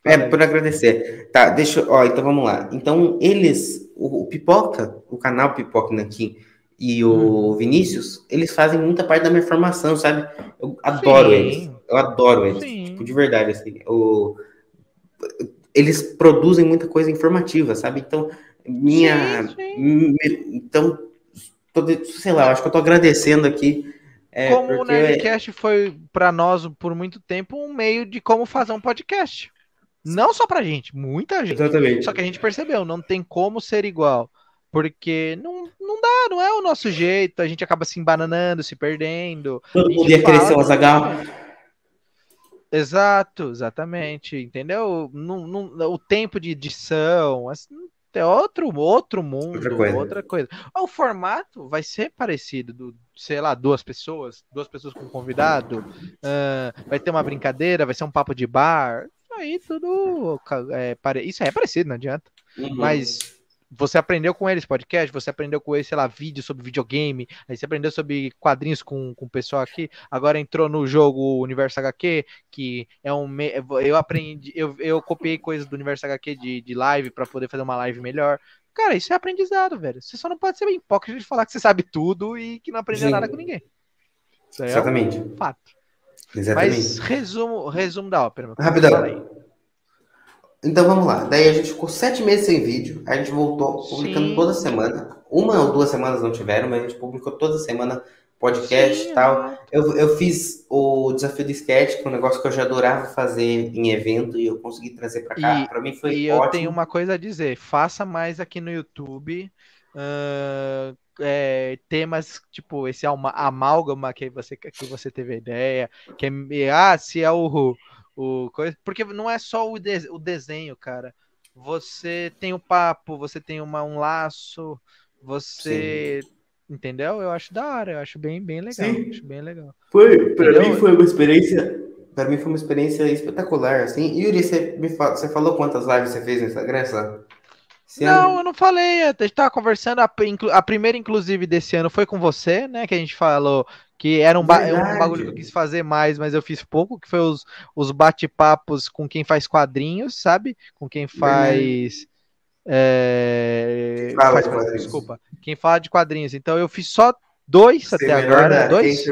É, por agradecer. Tá, deixa Ó, então vamos lá. Então, eles, o, o Pipoca, o canal Pipoca Nanquim e o hum. Vinícius, eles fazem muita parte da minha formação, sabe? Eu adoro Sim. eles. Eu adoro eles. Sim. Tipo, de verdade, assim. O, eles produzem muita coisa informativa, sabe? Então, minha. Sim, sim. Então, tô, sei lá, acho que eu tô agradecendo aqui. É, como porque... o Nerdcast foi para nós por muito tempo um meio de como fazer um podcast. Não só pra gente, muita gente. Exatamente. Só que a gente percebeu, não tem como ser igual. Porque não, não dá, não é o nosso jeito, a gente acaba se embananando, se perdendo. Todo mundo ia ser um Azagal. Exato, exatamente, entendeu? Não, não, o tempo de edição, assim, é outro, outro mundo, outra coisa. outra coisa. O formato vai ser parecido, do, sei lá, duas pessoas, duas pessoas com convidado, uh, vai ter uma brincadeira, vai ser um papo de bar, aí tudo. É, isso aí é parecido, não adianta. Uhum. Mas você aprendeu com eles podcast, você aprendeu com eles, sei lá, vídeo sobre videogame, aí você aprendeu sobre quadrinhos com, com o pessoal aqui, agora entrou no jogo Universo HQ, que é um. Eu aprendi, eu, eu copiei coisas do Universo HQ de, de live para poder fazer uma live melhor. Cara, isso é aprendizado, velho. Você só não pode ser bem hipócrita de falar que você sabe tudo e que não aprendeu Sim. nada com ninguém. Isso é Exatamente. Um fato. Exatamente. Mas resumo, resumo da ópera. Rapidão. Então vamos lá. Daí a gente ficou sete meses sem vídeo. A gente voltou publicando Sim. toda semana. Uma ou duas semanas não tiveram, mas a gente publicou toda semana podcast e tal. Eu, eu fiz o desafio do sketch, que é um negócio que eu já adorava fazer em evento e eu consegui trazer para cá. Para mim foi e ótimo. E eu tenho uma coisa a dizer: faça mais aqui no YouTube. Uh, é, temas tipo esse amálgama que você que você teve a ideia, que é, ah, se é o, o coisa, porque não é só o, de, o desenho, cara. Você tem o papo, você tem uma, um laço, você Sim. entendeu? Eu acho da hora, eu acho bem bem legal, Sim. acho bem legal. Foi, para mim foi uma experiência para mim foi uma experiência espetacular, assim. Yuri, você, me fala, você falou quantas lives você fez no Instagram, sabe? Esse não, ano... eu não falei. A gente tava conversando. A, a, primeira, inclusive, desse ano foi com você, né? Que a gente falou que era um, ba um, bagulho que eu quis fazer mais, mas eu fiz pouco, que foi os, os bate-papos com quem faz quadrinhos, sabe? Com quem faz. É... Fala faz quadrinhos. Desculpa. Quem fala de quadrinhos. Então eu fiz só dois até agora. Dois.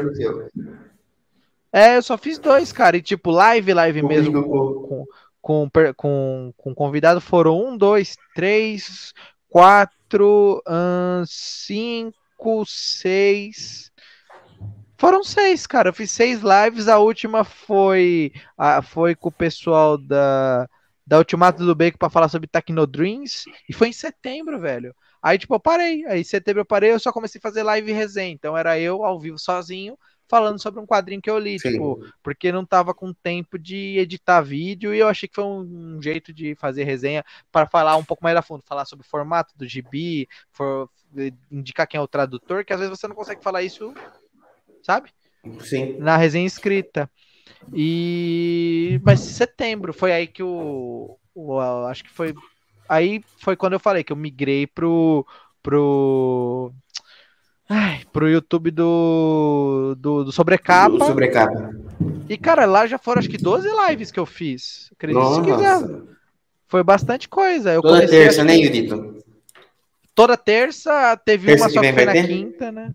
É, eu só fiz dois, cara. E tipo, live, live mesmo com, com, com, com, com convidado foram um, dois, três, quatro, um, cinco, seis. Foram seis, cara. Eu fiz seis lives. A última foi, a, foi com o pessoal da, da Ultimato do Bacon para falar sobre Tecnodreams. E foi em setembro, velho. Aí, tipo, eu parei. Aí, em setembro eu parei. Eu só comecei a fazer live e resenha. Então, era eu ao vivo sozinho falando sobre um quadrinho que eu li, Sim. tipo, porque não tava com tempo de editar vídeo e eu achei que foi um, um jeito de fazer resenha para falar um pouco mais a fundo, falar sobre o formato do gibi, for, indicar quem é o tradutor, que às vezes você não consegue falar isso, sabe? Sim. Na resenha escrita. E mas setembro foi aí que o, o acho que foi aí foi quando eu falei que eu migrei pro pro Ai, pro YouTube do, do, do Sobrecapa. Do sobrecapa. E, cara, lá já foram acho que 12 lives que eu fiz. Acredite se quiser. Nossa. Foi bastante coisa. Eu Toda terça, acho né, que Yurito? Toda terça, teve Terça uma só que foi na ter? quinta, né?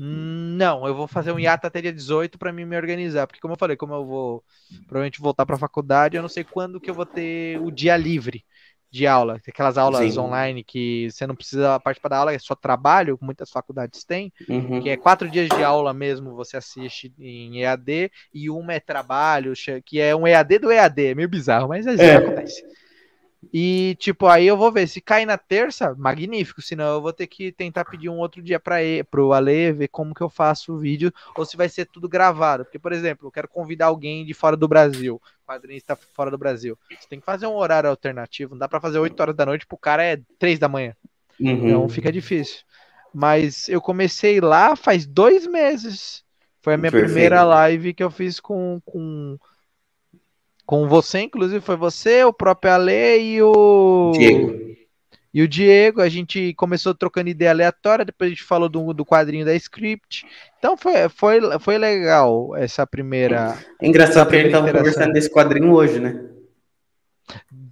Não, eu vou fazer um hiato até dia 18 para mim me organizar, porque como eu falei, como eu vou provavelmente voltar para faculdade, eu não sei quando que eu vou ter o dia livre de aula, aquelas aulas Sim. online que você não precisa participar da aula, é só trabalho, muitas faculdades têm, Uhum. que é quatro dias de aula mesmo, você assiste em EAD, e uma é trabalho, que é um EAD do EAD, é meio bizarro, mas às vezes É. acontece. E, tipo, aí eu vou ver. Se cair na terça, magnífico. Senão eu vou ter que tentar pedir um outro dia para pro Ale ver como que eu faço o vídeo ou se vai ser tudo gravado. Porque, por exemplo, eu quero convidar alguém de fora do Brasil, quadrinista fora do Brasil. Você tem que fazer um horário alternativo. Não dá para fazer 8 horas da noite, pro cara é 3 da manhã. Uhum. Então fica difícil. Mas eu comecei lá faz dois meses. Foi a minha Perfeito. primeira live que eu fiz com, com, com você, inclusive foi você, o próprio Ale e o Diego. e o Diego. A gente começou trocando ideia aleatória, depois a gente falou do, do quadrinho da script. Então foi, foi, foi legal essa primeira. É engraçado que a gente tava conversando desse quadrinho hoje, né?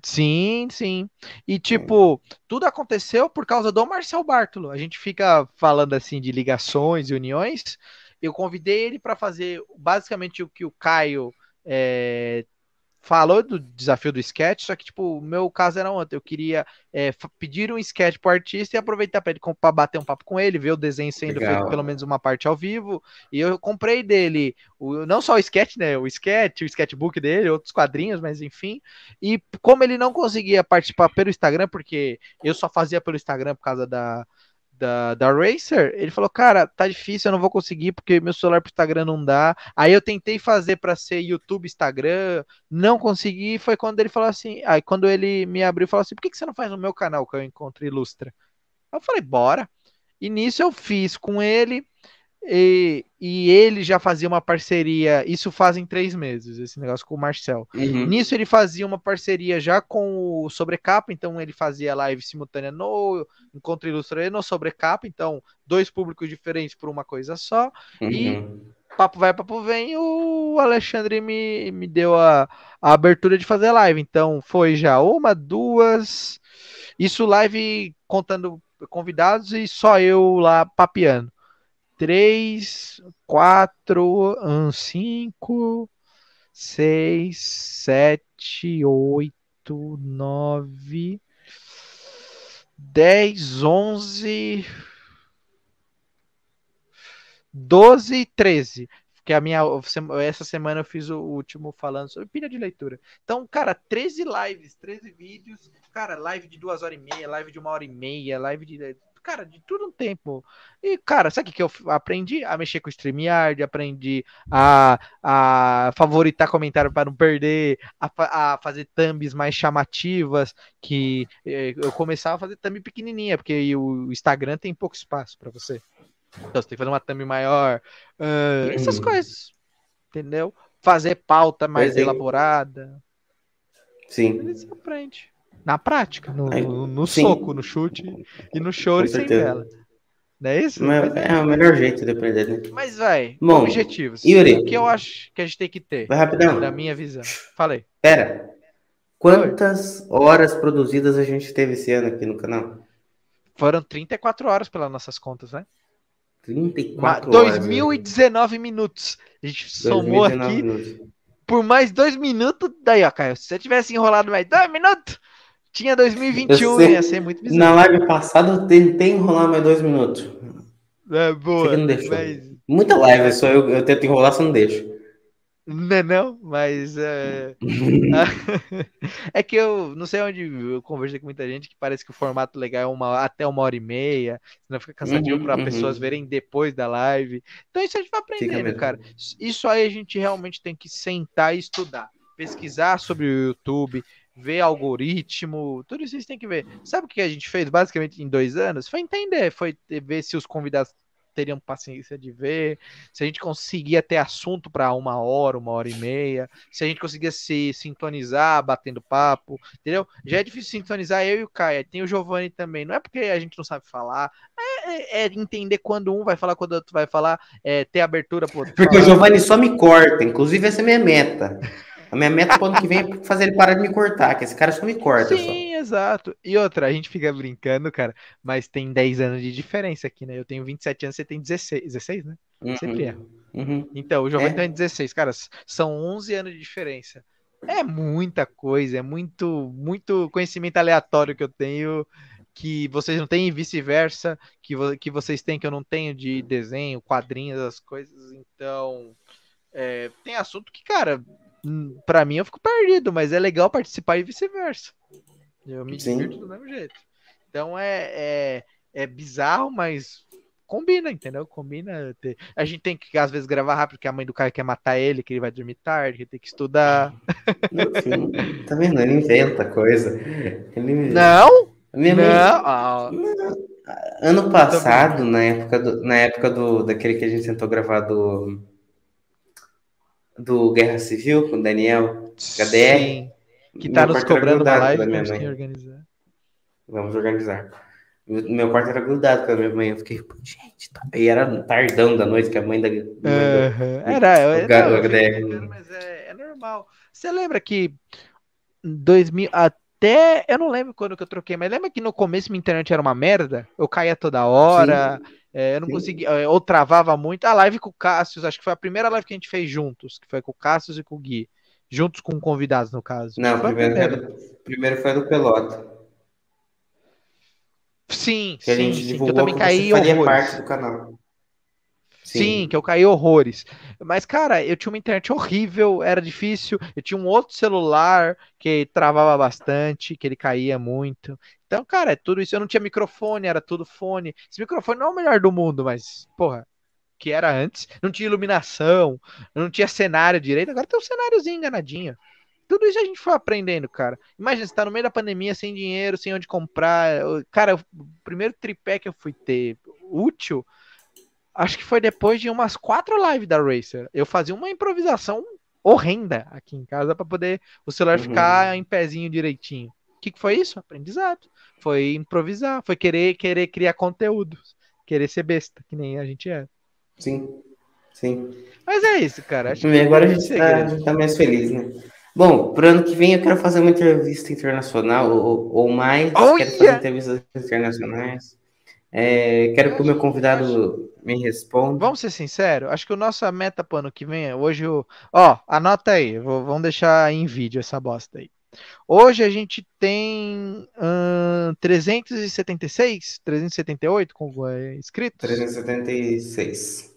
Sim, sim. E tipo, tudo aconteceu por causa do Marcel Bartolo. A gente fica falando assim de ligações e uniões. Eu convidei ele para fazer basicamente o que o Caio é, falou do desafio do sketch, só que tipo, o meu caso era ontem. Eu queria é, pedir um sketch pro artista e aproveitar para ele para bater um papo com ele, ver o desenho sendo Legal. feito pelo menos uma parte ao vivo. E eu comprei dele o, não só o sketch, né? O sketch, o sketchbook dele, outros quadrinhos, mas enfim. E como ele não conseguia participar pelo Instagram, porque eu só fazia pelo Instagram por causa da, da, da Racer, ele falou: Cara, tá difícil, eu não vou conseguir porque meu celular pro Instagram não dá. Aí eu tentei fazer para ser YouTube, Instagram, não consegui. Foi quando ele falou assim: Aí quando ele me abriu, falou assim: Por que, que você não faz no meu canal que eu encontro Ilustra? Eu falei: Bora. E nisso eu fiz com ele. E, e ele já fazia uma parceria, isso fazem três meses, esse negócio com o Marcel. Uhum. Nisso ele fazia uma parceria já com o Sobrecapa, então ele fazia live simultânea no Encontro Ilustra e no Sobrecapa, então dois públicos diferentes por uma coisa só. E Uhum. papo vai, papo vem, o Alexandre me, me deu a, a abertura de fazer live, então foi já uma, duas, isso live contando convidados e só eu lá papeando. Três, quatro, um, cinco, seis, sete, oito, nove, dez, onze, doze e treze. Que a minha essa semana eu fiz o último falando sobre pilha de leitura. Então, cara, 13 lives, 13 vídeos, cara, live de duas horas e meia, live de uma hora e meia, live de cara, de tudo um tempo. E, cara, sabe o que eu aprendi? A mexer com o StreamYard, aprendi a, a favoritar comentário para não perder, a, a fazer thumbs mais chamativas, que eh, eu começava a fazer thumb pequenininha, porque o Instagram tem pouco espaço para você. Então você tem que fazer uma thumb maior, uh, essas Hum. coisas, entendeu? Fazer pauta mais elaborada. Sim. Você aprende. Na prática, no, Aí, no, soco, no chute e no choro sem vela. Não é isso? Mas Mas, é. é o melhor jeito de aprender, né? Mas, vai, objetivos. Yuri. O que eu acho que a gente tem que ter, Vai rapidão. da minha visão. Falei. Pera. Quantas horas produzidas a gente teve esse ano aqui no canal? Foram 34 horas pelas nossas contas, né? 34 Ma- horas. né? 2019 minutos. A gente somou 2019 aqui minutos. por mais dois minutos. Daí, ó, Caio, se você tivesse enrolado mais dois minutos, tinha 2021, Eu sei. ia ser muito bizarro. Na live passada eu tentei enrolar mais dois minutos. É, Você boa. que não deixou. Mas, Muita live, só eu, eu tento enrolar, só não deixo. não, é não, mas é... (laughs) (laughs) é que eu não sei onde eu conversei com muita gente que parece que o formato legal é uma, até uma hora e meia, senão fica cansativo Uhum, para uhum. pessoas verem depois da live. Então isso a gente vai aprendendo, cara. Isso aí a gente realmente tem que sentar e estudar, pesquisar sobre o YouTube, ver algoritmo, tudo isso gente tem que ver. Sabe o que a gente fez basicamente em dois anos? Foi entender, foi ver se os convidados teriam paciência de ver, se a gente conseguia ter assunto para uma hora, uma hora e meia, se a gente conseguia se sintonizar batendo papo, entendeu? Já é difícil sintonizar eu e o Caio, tem o Giovanni também. Não é porque a gente não sabe falar, é, é, é entender quando um vai falar, quando o outro vai falar, é, ter abertura pro. Porque falar. o Giovanni só me corta. Inclusive, essa é a minha meta. A minha meta pro ano que vem é fazer ele parar de me cortar, que esse cara só me corta. Sim, só. exato. E outra, a gente fica brincando, cara, mas tem 10 anos de diferença aqui, né? Eu tenho 27 anos, você tem 16, 16 né? Uhum. Sempre é. Uhum. Então, o Giovanni É. tem 16, cara, são 11 anos de diferença. É muita coisa, é muito, muito conhecimento aleatório que eu tenho que vocês não têm e vice-versa, que, vo- que vocês têm que eu não tenho de desenho, quadrinhos, as coisas. Então, é, tem assunto que, cara, hum, pra mim eu fico perdido, mas é legal participar e vice-versa. Eu me Sim. divirto do mesmo jeito. Então é, é, é bizarro, mas combina, entendeu? Combina. ter- A gente tem que, às vezes, gravar rápido, porque a mãe do cara quer matar ele, que ele vai dormir tarde, que tem que estudar. Tá vendo? Ele inventa coisa. Ele... Não! Minha não! mãe- Ah, Ano passado, na época, do, na época do, daquele que a gente tentou gravar do, do Guerra Civil com o Daniel, HDR, sim. Que tá meu nos cobrando uma live a que organizar. Vamos organizar. Meu, quarto era grudado com a minha mãe. Eu fiquei, gente, tá... e era tardão da noite que a mãe da. Aham. Era, eu, não, eu mas é, é normal. Você lembra que em 2000 até eu não lembro quando que eu troquei, mas lembra que no começo minha internet era uma merda? Eu caía toda hora, é, eu não sim. conseguia, é, ou travava muito. A live com o Cassius, acho que foi a primeira live que a gente fez juntos, que foi com o Cassius e com o Gui, juntos com convidados no caso. Não, primeiro, era primeiro foi a do Pelota. Sim, Que a sim, gente sim, que eu divulgou também que caí você faria horrores. parte do canal. Sim. que eu caí horrores. Mas, cara, eu tinha uma internet horrível, era difícil. Eu tinha um outro celular que travava bastante, que ele caía muito. Então, cara, é tudo isso. Eu não tinha microfone, era tudo fone. Esse microfone não é o melhor do mundo, mas, porra, que era antes. Não tinha iluminação, não tinha cenário direito. Agora tem um cenáriozinho enganadinho. Tudo isso a gente foi aprendendo, cara. Imagina, você tá no meio da pandemia, sem dinheiro, sem onde comprar. Cara, o primeiro tripé que eu fui ter útil acho que foi depois de umas quatro lives da Racer. Eu fazia uma improvisação horrenda aqui em casa para poder o celular Uhum. ficar em pezinho direitinho. O que, que foi isso? Aprendizado. Foi improvisar, foi querer querer criar conteúdo, querer ser besta, que nem a gente é. Sim, sim. Mas é isso, cara. Acho E agora a é gente tá, gente tá mais feliz, né? Bom, pro ano que vem eu quero fazer uma entrevista internacional ou, ou mais. Olha! Quero fazer entrevistas internacionais. É, quero que o meu convidado me responda. Vamos ser sinceros, acho que o nossa meta pro ano que vem é hoje o. Ó, anota aí, vou- vamos deixar em vídeo essa bosta aí. Hoje a gente tem ahn, 376, 378 com é, inscritos. 376.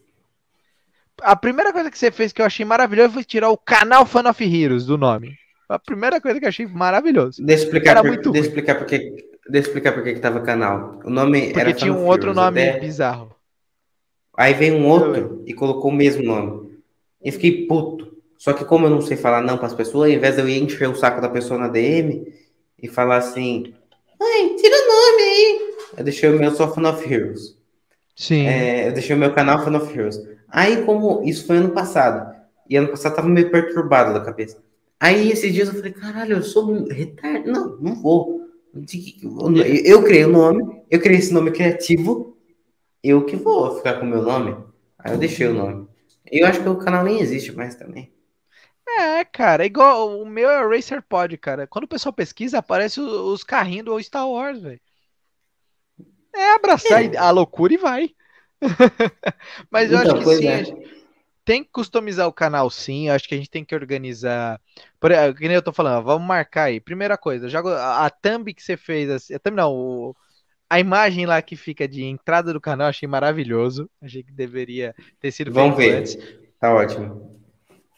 A primeira coisa que você fez que eu achei maravilhoso foi tirar o canal Fan of Heroes do nome. A primeira coisa que eu achei maravilhoso. Deixa eu explicar, por, muito deixa explicar por que, deixa eu explicar por que que tava canal. O nome Porque era tinha Fan um outro Heroes, nome até- bizarro. Aí veio um outro e colocou o mesmo nome. E fiquei puto. Só que como eu não sei falar não para as pessoas, ao invés de eu ir encher o saco da pessoa na DM e falar assim, ai, tira o nome aí. Eu deixei o meu só Fan of Heroes. Sim. É, eu deixei o meu canal Fan of Heroes. Aí, como isso foi ano passado, e ano passado tava meio perturbado da cabeça. Aí, esses dias eu falei, caralho, eu sou retardado. Não, não vou. Eu, eu criei o nome, eu criei esse nome criativo, eu que vou ficar com o meu nome. Aí eu deixei o nome. Eu acho que o canal nem existe mais também. É, cara, é igual o meu é Racer Pod, cara. Quando o pessoal pesquisa, aparece os carrinhos do Star Wars, velho. É abraçar É. a loucura e vai. (laughs) Mas eu Então, acho que sim, é. Tem que customizar o canal, sim. Acho que a gente tem que organizar. Por, que nem eu tô falando, vamos marcar aí. Primeira coisa, já, go- a, a thumb que você fez, assim, a thumb não, o- a imagem lá que fica de entrada do canal, achei maravilhoso. Achei que deveria ter sido Vamos feito ver. antes Tá ótimo.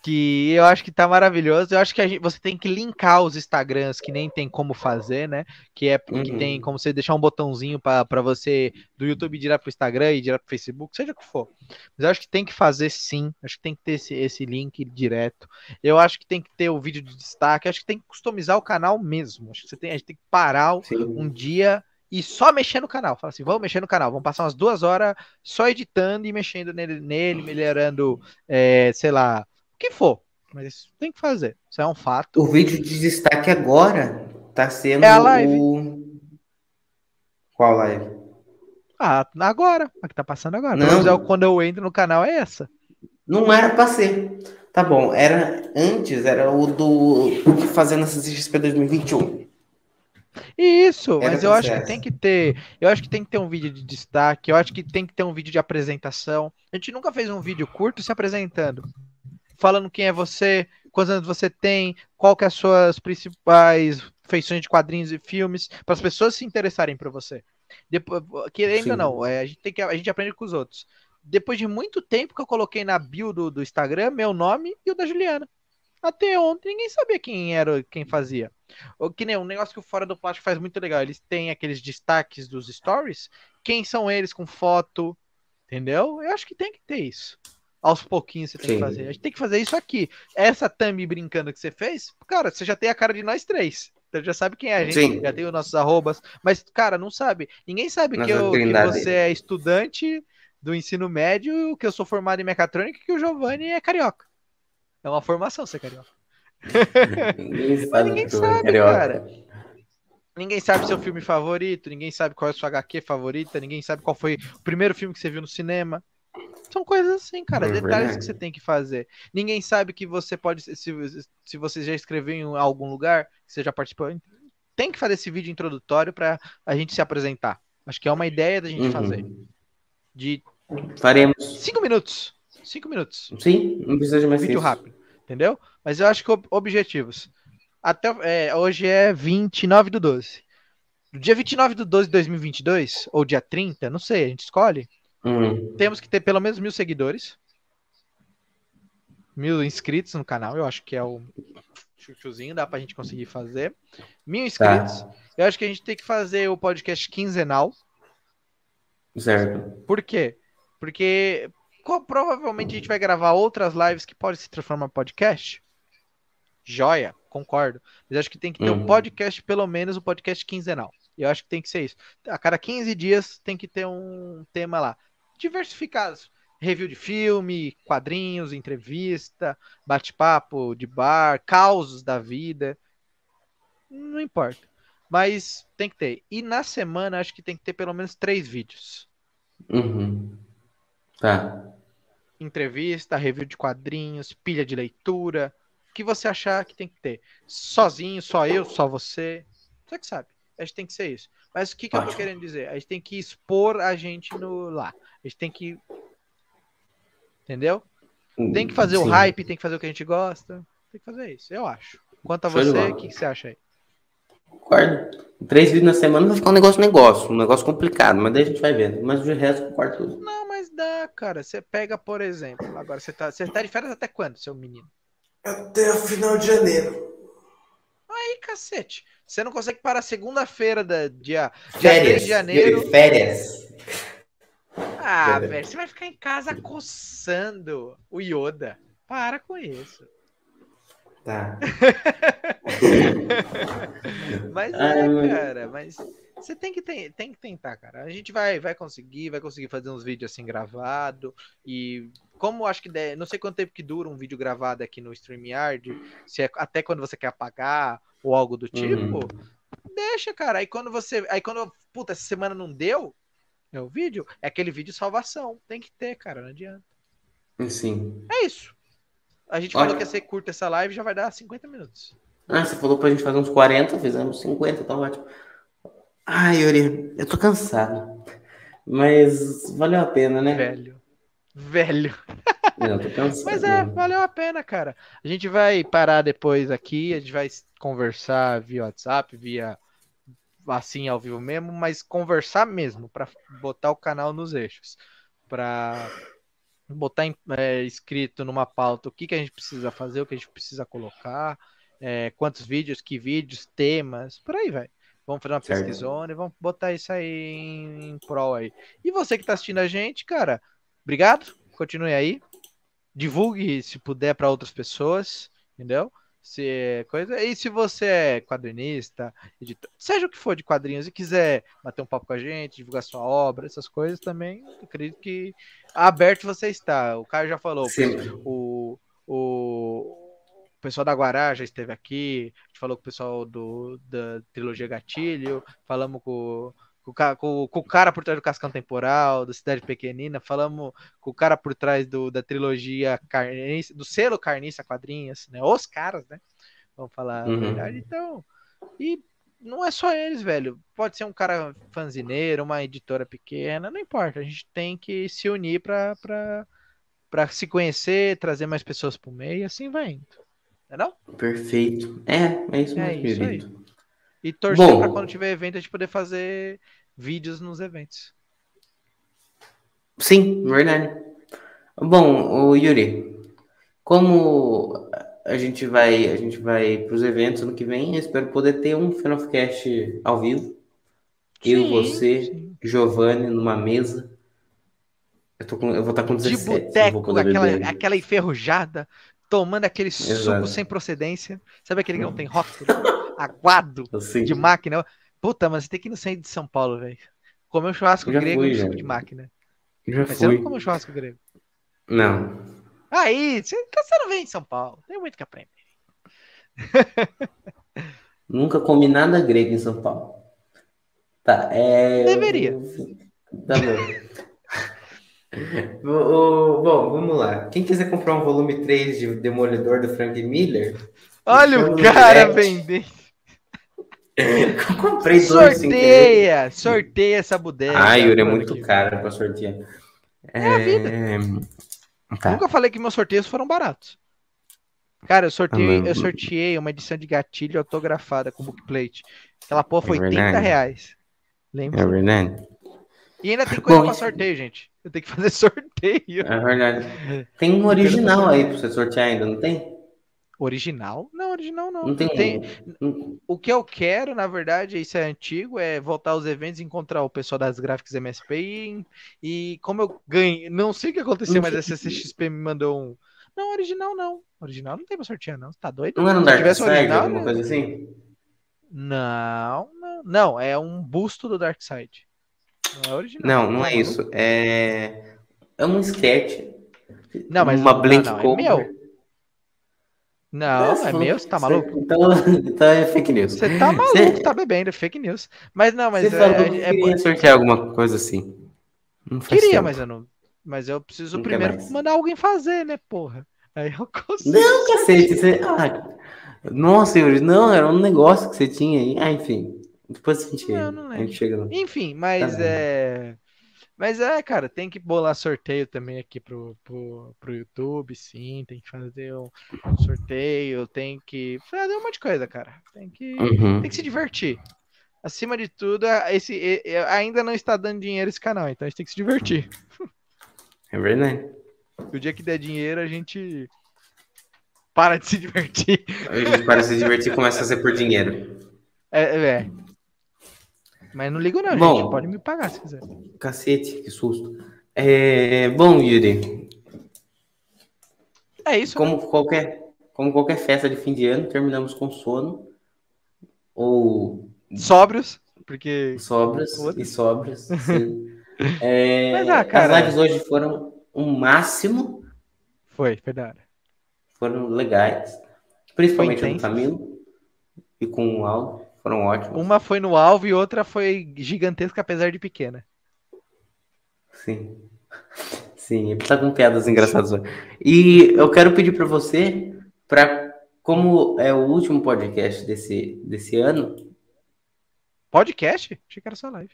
Que eu acho que tá maravilhoso. Eu acho que gente- você tem que linkar os Instagrams que nem tem como fazer, né? Que é que Uhum. tem como você deixar um botãozinho para você do YouTube ir direto pro Instagram e direto pro Facebook, seja o que for. Mas eu acho que tem que fazer sim. Acho que tem que ter esse, esse link direto. Eu acho que tem que ter o vídeo de destaque. Acho que tem que customizar o canal mesmo. Acho que você tem, a gente tem que parar Sim. um dia e só mexer no canal. Fala assim, vamos mexer no canal, vamos passar umas duas horas só editando e mexendo nele, nele melhorando, é, sei lá, que for. Mas isso tem que fazer. Isso é um fato. O vídeo de destaque agora tá sendo É live. o. Qual live? Ah, agora. A que tá passando agora. Não. É quando eu entro no canal é essa. Não era pra ser. Tá bom, era antes, era o do fazendo essa XP 2021. Isso, Era mas eu acho que tem que ter. Eu acho que tem que ter um vídeo de destaque, eu acho que tem que ter um vídeo de apresentação. A gente nunca fez um vídeo curto se apresentando. Falando quem é você, quantos anos você tem, qual que é as suas principais feições de quadrinhos e filmes, para as pessoas se interessarem por você. Depois, querendo Sim. ou não, é, a, gente tem que, a gente aprende com os outros. Depois de muito tempo que eu coloquei na bio do, do Instagram meu nome e o da Juliana. Até ontem ninguém sabia quem era, quem fazia. O que nem um negócio que o Fora do Plástico faz muito legal. Eles têm aqueles destaques dos stories. Quem são eles com foto? Entendeu? Eu acho que tem que ter isso. Aos pouquinhos você tem Sim. que fazer. A gente tem que fazer isso aqui. Essa thumb brincando que você fez, cara, você já tem a cara de nós três. Então já sabe quem é a gente, Sim. já tem os nossos arrobas. Mas, cara, não sabe. Ninguém sabe que, Nossa eu, que você é estudante do ensino médio, que eu sou formado em mecatrônica e que o Giovanni é carioca. É uma formação ser carioca. Ninguém Mas ninguém é sabe, carioca. cara. Ninguém sabe seu filme favorito, ninguém sabe qual é a sua HQ favorita, ninguém sabe qual foi o primeiro filme que você viu no cinema. São coisas assim, cara, É detalhes verdade. que você tem que fazer. Ninguém sabe que você pode, se, se você já escreveu em algum lugar, que você já participou, tem que fazer esse vídeo introdutório pra a gente se apresentar. Acho que é uma ideia da gente Uhum. fazer. De Faremos. cinco minutos. Cinco minutos. Sim, não precisa de mais Vídeo isso. rápido, entendeu? Mas eu acho que ob- objetivos. Até, é, hoje é 29 do 12. No dia 29 do 12 de 2022, ou dia 30, não sei, a gente escolhe. Hum, Temos que ter pelo menos mil seguidores. Mil inscritos no canal, eu acho que é o chuchuzinho, dá pra gente conseguir fazer. Mil inscritos. tá, Eu acho que a gente tem que fazer o podcast quinzenal. certo. Por quê? Porque provavelmente a gente vai gravar outras lives que podem se transformar em podcast. Joia, concordo. Mas acho que tem que ter um Uhum. podcast, pelo menos um podcast quinzenal. Eu acho que tem que ser isso. A cada 15 dias tem que ter um tema lá. Diversificados. Review de filme, quadrinhos, entrevista, bate-papo de bar, causos da vida. Não importa. Mas tem que ter. E na semana acho que tem que ter pelo menos três vídeos. Uhum. Tá. entrevista, review de quadrinhos, pilha de leitura, o que você achar que tem que ter. Sozinho, só eu, só você. Você que sabe. A gente tem que ser isso. Mas o que, que eu tô querendo dizer? A gente tem que expor a gente no lá. A gente tem que. Entendeu? Tem que fazer o Sim. hype, tem que fazer o que a gente gosta. Tem que fazer isso, eu acho. Quanto a Show você, o que, que você acha aí? Concordo. Três vídeos na semana vai ficar um negócio negócio, um negócio complicado, mas daí a gente vai vendo. Mas de resto, concordo tudo. Não, mas dá, cara. Você pega, por exemplo, agora você tá, você tá de férias até quando, seu menino? Até o final de janeiro. Aí, cacete. Você não consegue parar segunda-feira da dia, dia 3 Férias. de janeiro. Férias. Ah, Férias. velho, você vai ficar em casa coçando o Yoda. Para com isso. Tá. (laughs) Mas é, mas- cara, mas você tem que, tem, tem que tentar, cara. A gente vai, vai conseguir, vai conseguir fazer uns vídeos assim gravado e como eu acho que der, não sei quanto tempo que dura um vídeo gravado aqui no StreamYard, se é até quando você quer apagar ou algo do tipo, Uhum. deixa, cara. Aí quando você, aí quando, puta, essa semana não deu, é o vídeo, é aquele vídeo salvação. Tem que ter, cara, não adianta. Sim. É isso. A gente falou que ia ser curta essa live, já vai dar 50 minutos. Ah, você falou pra gente fazer uns 40, fizemos 50, tá ótimo. Ai, Yuri, eu tô cansado. Mas valeu a pena, né? Velho. Velho. Não, tô (laughs) cansado. Mas é, valeu a pena, cara. A gente vai parar depois aqui, a gente vai conversar via WhatsApp, via assim ao vivo mesmo, mas conversar mesmo pra botar o canal nos eixos, Pra botar em- é, escrito numa pauta o que, que a gente precisa fazer, o que a gente precisa colocar, é, quantos vídeos, que vídeos, temas, por aí vai. Vamos fazer uma Certo. pesquisona e vamos botar isso aí em, em prol aí. E você que tá assistindo a gente, cara, obrigado, continue aí divulgue se puder para outras pessoas, entendeu? Se é coisa e se você é quadrinista, editor, seja o que for de quadrinhos e quiser bater um papo com a gente, divulgar sua obra, essas coisas também, acredito que aberto você está. O Caio já falou, o, o o pessoal da Guará já esteve aqui, a gente falou com o pessoal do, da trilogia Gatilho, falamos com, com, com, com, o cara por trás do Cascão Temporal, da Cidade Pequenina, falamos com o cara por trás do, da trilogia Carniça, do selo Carniça Quadrinhas, né? Os caras, né? Vamos falar uhum. a verdade. Então, e não é só eles, velho. Pode ser um cara fanzineiro, uma editora pequena, não importa. A gente tem que se unir pra, pra, pra se conhecer, trazer mais pessoas pro meio e assim vai indo. Não é não? Perfeito. É, é isso é mesmo, isso. E torcer pra quando tiver evento a gente poder fazer vídeos nos eventos. Sim, verdade. Bom, o Yuri, como a gente vai a gente vai para os eventos ano que vem, eu espero poder ter um Fenofcast ao vivo. Sim, eu, você, sim. Giovanni numa mesa. Eu, tô com, eu vou estar com 17. De boteco, aquela, aquela enferrujada, tomando aquele Exato. suco sem procedência. Sabe aquele que não tem rótulo? Aguado (laughs) de máquina. Puta, mas você tem que ir no centro de São Paulo, velho. Comer um churrasco grego fui, e suco de máquina. Já mas fui. você não come um churrasco grego? Não. Aí, você, você não vem em São Paulo. Tem muito que aprender. (laughs) Nunca comi nada grego em São Paulo. Tá, é. Deveria. Tá bom. Bom, vamos lá. Quem quiser comprar um volume 3 de Demolidor do Frank Miller. Olha o cara vendendo. (laughs) comprei dois Sorteia! Sorteia essa bodega. Ah, Yuri, é muito caro pra sortear. É, é a vida. Tá. Nunca falei que meus sorteios foram baratos. Cara, eu sorteei, ah, eu sorteei uma edição de gatilho autografada com bookplate. Aquela porra foi é 30 reais. Lembra? É verdade. E ainda tem (laughs) coisa Bom, pra sorteio, gente. Eu tenho que fazer (laughs) sorteio. É verdade. (laughs) Tem um original aí pra você sortear ainda, não tem? Original? Não, original não. Não tem. tem... O que eu quero, na verdade, isso é antigo, é voltar aos eventos, encontrar o pessoal das gráficas MSP e, e como eu ganhei. Não sei o que aconteceu, não mas a CCXP me mandou um. Não, original não. Original não tem pra sortear, não. Você tá doido? Não é no Dark Side, original, alguma coisa assim? Não, não. Não, é um busto do Dark Side. Não é original. Não, não é isso. É. É um sketch. Não, mas uma Blink não, não, é meu. Não, é meu, você tá maluco? Então, então é fake news. Você tá (laughs) maluco, você... tá bebendo, é fake news. Mas não, mas você é, falou que é, queria é... sortear alguma coisa assim. queria, tempo. mas eu não. Mas eu preciso Nunca primeiro mais. mandar alguém fazer, né, porra? Aí eu consigo. Não, cacete, você. Ah, nossa, Yuri, não, era um negócio que você tinha aí. Ah, enfim. Depois a gente, não, não a gente chega lá. Enfim, mas tá é. Mas é, cara, tem que bolar sorteio também aqui pro, pro, pro YouTube, sim. Tem que fazer um, um sorteio, tem que fazer um monte de coisa, cara. Tem que, uhum. tem que se divertir. Acima de tudo, esse ainda não está dando dinheiro esse canal, então a gente tem que se divertir. É verdade. O dia que der dinheiro, a gente para de se divertir. A gente para de se divertir e começa a ser por dinheiro. É, é. Mas não ligo não, bom, gente. Pode me pagar se quiser. Cacete, que susto. É, bom, Yuri. É isso. Como, né? qualquer, como qualquer festa de fim de ano, terminamos com sono. Ou. Sóbrios, porque. Sóbrios e sóbrios. (laughs) é, Mas, ah, cara... As lives hoje foram um máximo. Foi, verdade. Foram legais. Principalmente com o Camilo e com o Aldo. Foram ótimas. Uma foi no alvo e outra foi gigantesca, apesar de pequena. Sim. Sim, ele tá com piadas engraçadas. E eu quero pedir para você, para como é o último podcast desse, desse ano. Podcast? Achei que era só live.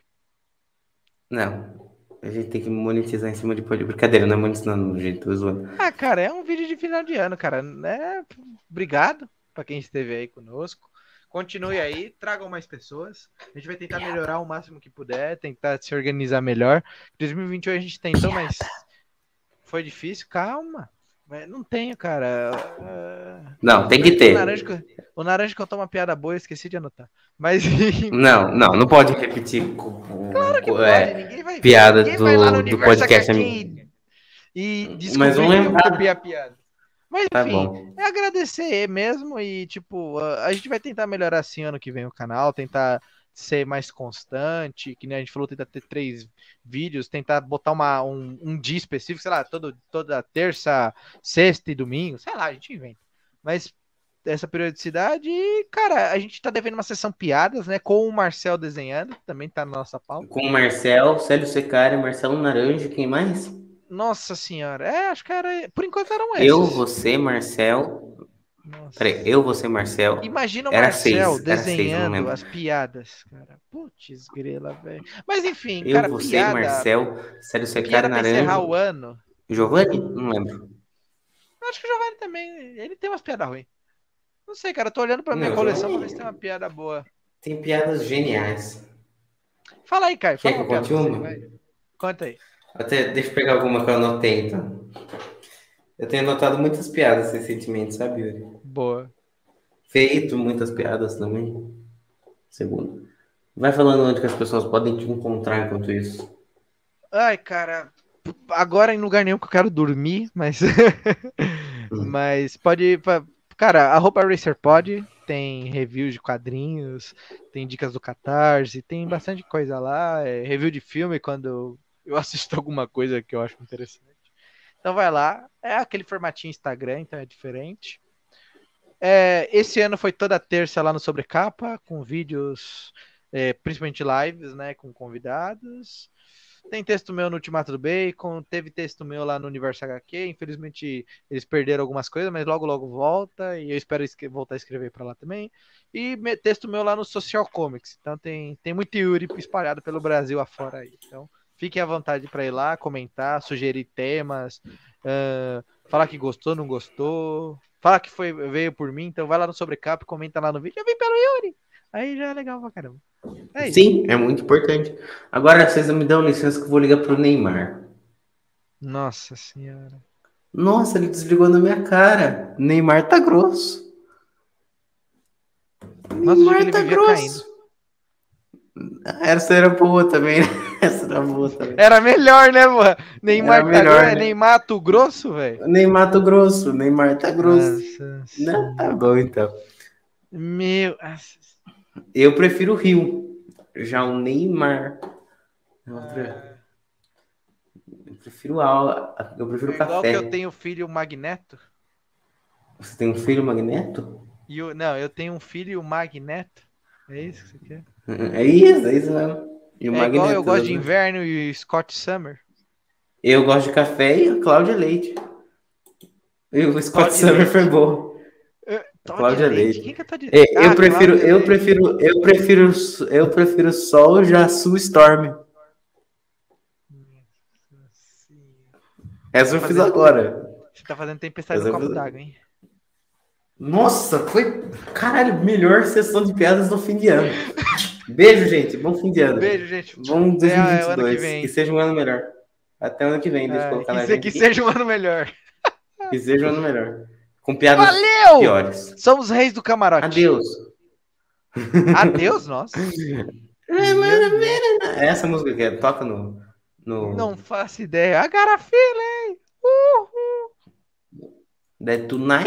Não. A gente tem que monetizar em cima de podcast. Brincadeira, não é monetizando do jeito zoando. Ah, cara, é um vídeo de final de ano, cara. É... Obrigado para quem esteve aí conosco. Continue aí, tragam mais pessoas. A gente vai tentar melhorar o máximo que puder, tentar se organizar melhor. 2021 a gente tentou, mas foi difícil. Calma. Não tenho, cara. Não, tem que ter. O Naranja, o Naranja contou uma piada boa, esqueci de anotar. Mas. Não, não, não pode repetir. Claro que é, pode. Ninguém vai, piada do, do podcast. E, e descobrir Mas vamos lembrar. a piada. Mas tá enfim, tá é agradecer mesmo e, tipo, a, gente vai tentar melhorar assim ano que vem o canal, tentar ser mais constante, que nem a gente falou, tentar ter três vídeos, tentar botar uma, um, um dia específico, sei lá, todo, toda terça, sexta e domingo, sei lá, a gente inventa. Mas essa periodicidade. E, cara, a gente tá devendo uma sessão piadas, né? Com o Marcel desenhando, também tá na nossa pauta. Com o Marcel, Célio Secari, Marcelo Naranjo, quem mais? Nossa senhora, é, acho que era. Por enquanto eram esses. Eu, você, Marcel. Nossa. Peraí, eu, você, Marcel. Imagina o Era Marcel seis, seis, desenhando lembro. as piadas, cara. Putz, grela, velho. Mas enfim, Eu, cara, você, piada, Marcel, Secari, piada pra encerrar o ano. Giovanni? Não lembro. Acho que o Giovanni também, ele tem umas piadas ruins. Não sei, cara, eu tô olhando pra minha Não, coleção pra ver se tem uma piada boa. Tem piadas geniais. Fala aí, Caio. Quer que eu conte uma? você. Conta aí. Até, deixa eu pegar alguma que eu anotei, então. Eu tenho anotado muitas piadas recentemente, sabe, Yuri? Boa. Feito muitas piadas também. Segundo. Vai falando onde que as pessoas podem te encontrar enquanto isso. Ai, cara, agora em lugar nenhum que eu quero dormir, mas. (laughs) mas pode. Cara, arroba RacerPod tem reviews de quadrinhos, tem dicas do Catarse, tem bastante coisa lá. é, review de filme quando eu assisto alguma coisa que eu acho interessante. Então vai lá. É aquele formatinho Instagram, então é diferente. É, esse ano foi toda terça lá no Sobrecapa, com vídeos, é, principalmente lives, né, com convidados. Tem texto meu no Ultimato do Bacon, teve texto meu lá no Universo HQ. Infelizmente eles perderam algumas coisas, mas logo logo volta e eu espero voltar a escrever para lá também. E texto meu lá no Social Comics. Então tem, tem muito Yuri espalhado pelo Brasil afora aí. Então fiquem à vontade para ir lá, comentar, sugerir temas, ah, falar que gostou, não gostou, falar que foi veio por mim. Então vai lá no Sobrecap, comenta lá no vídeo. Eu vim pelo Yuri. Aí já é legal pra caramba. É. Sim, é muito importante. Agora vocês me dão licença que eu vou ligar pro Neymar. Nossa senhora. Nossa, ele desligou na minha cara. Neymar tá grosso. Nossa, ele tá grosso. Essa era boa também, né? Essa era boa também. Era melhor, né, mano? Neymar Era tá melhor, grosso, né? Neymar Mato Grosso, velho. Neymar tá grosso. Neymar tá grosso. Nossa Não, tá bom então. Meu. Eu prefiro o Rio. Já o Neymar. Eu pre- eu prefiro aula. Eu prefiro É café. eu tenho filho Magneto. Você tem um filho Magneto? E o, não, eu tenho um filho Magneto. É isso que você quer? É isso, é isso mesmo. E o é Magneto. igual eu gosto de inverno e Scott Summer. Eu gosto de café e a Cláudia Leite. E o Scott Cláudia Summer Leite. foi bom. Todd Cláudia Leite. Quem que é Todd É, eu Ah, prefiro, Cláudia eu Leite. prefiro, eu prefiro, eu prefiro Sol já Sue Storm. Essa eu fiz Fazendo- agora. Você tá fazendo tempestade Mas no eu copo d'água, hein? Nossa, foi, caralho, melhor sessão de piadas do fim de ano. (laughs) Beijo, gente. Bom fim de ano. Beijo, gente. Bom Até ano que 2022. vem. que seja um ano melhor. Até ano que vem, deixa eu Ah, colocar na que, se- que seja um ano melhor. (laughs) Que seja um ano melhor. Com piadas Valeu! piores. Somos reis do camarote. Adeus. (laughs) Adeus, nossa. Essa música que é, toca no. no Não faço ideia. A feeling. Uhul. That Tonight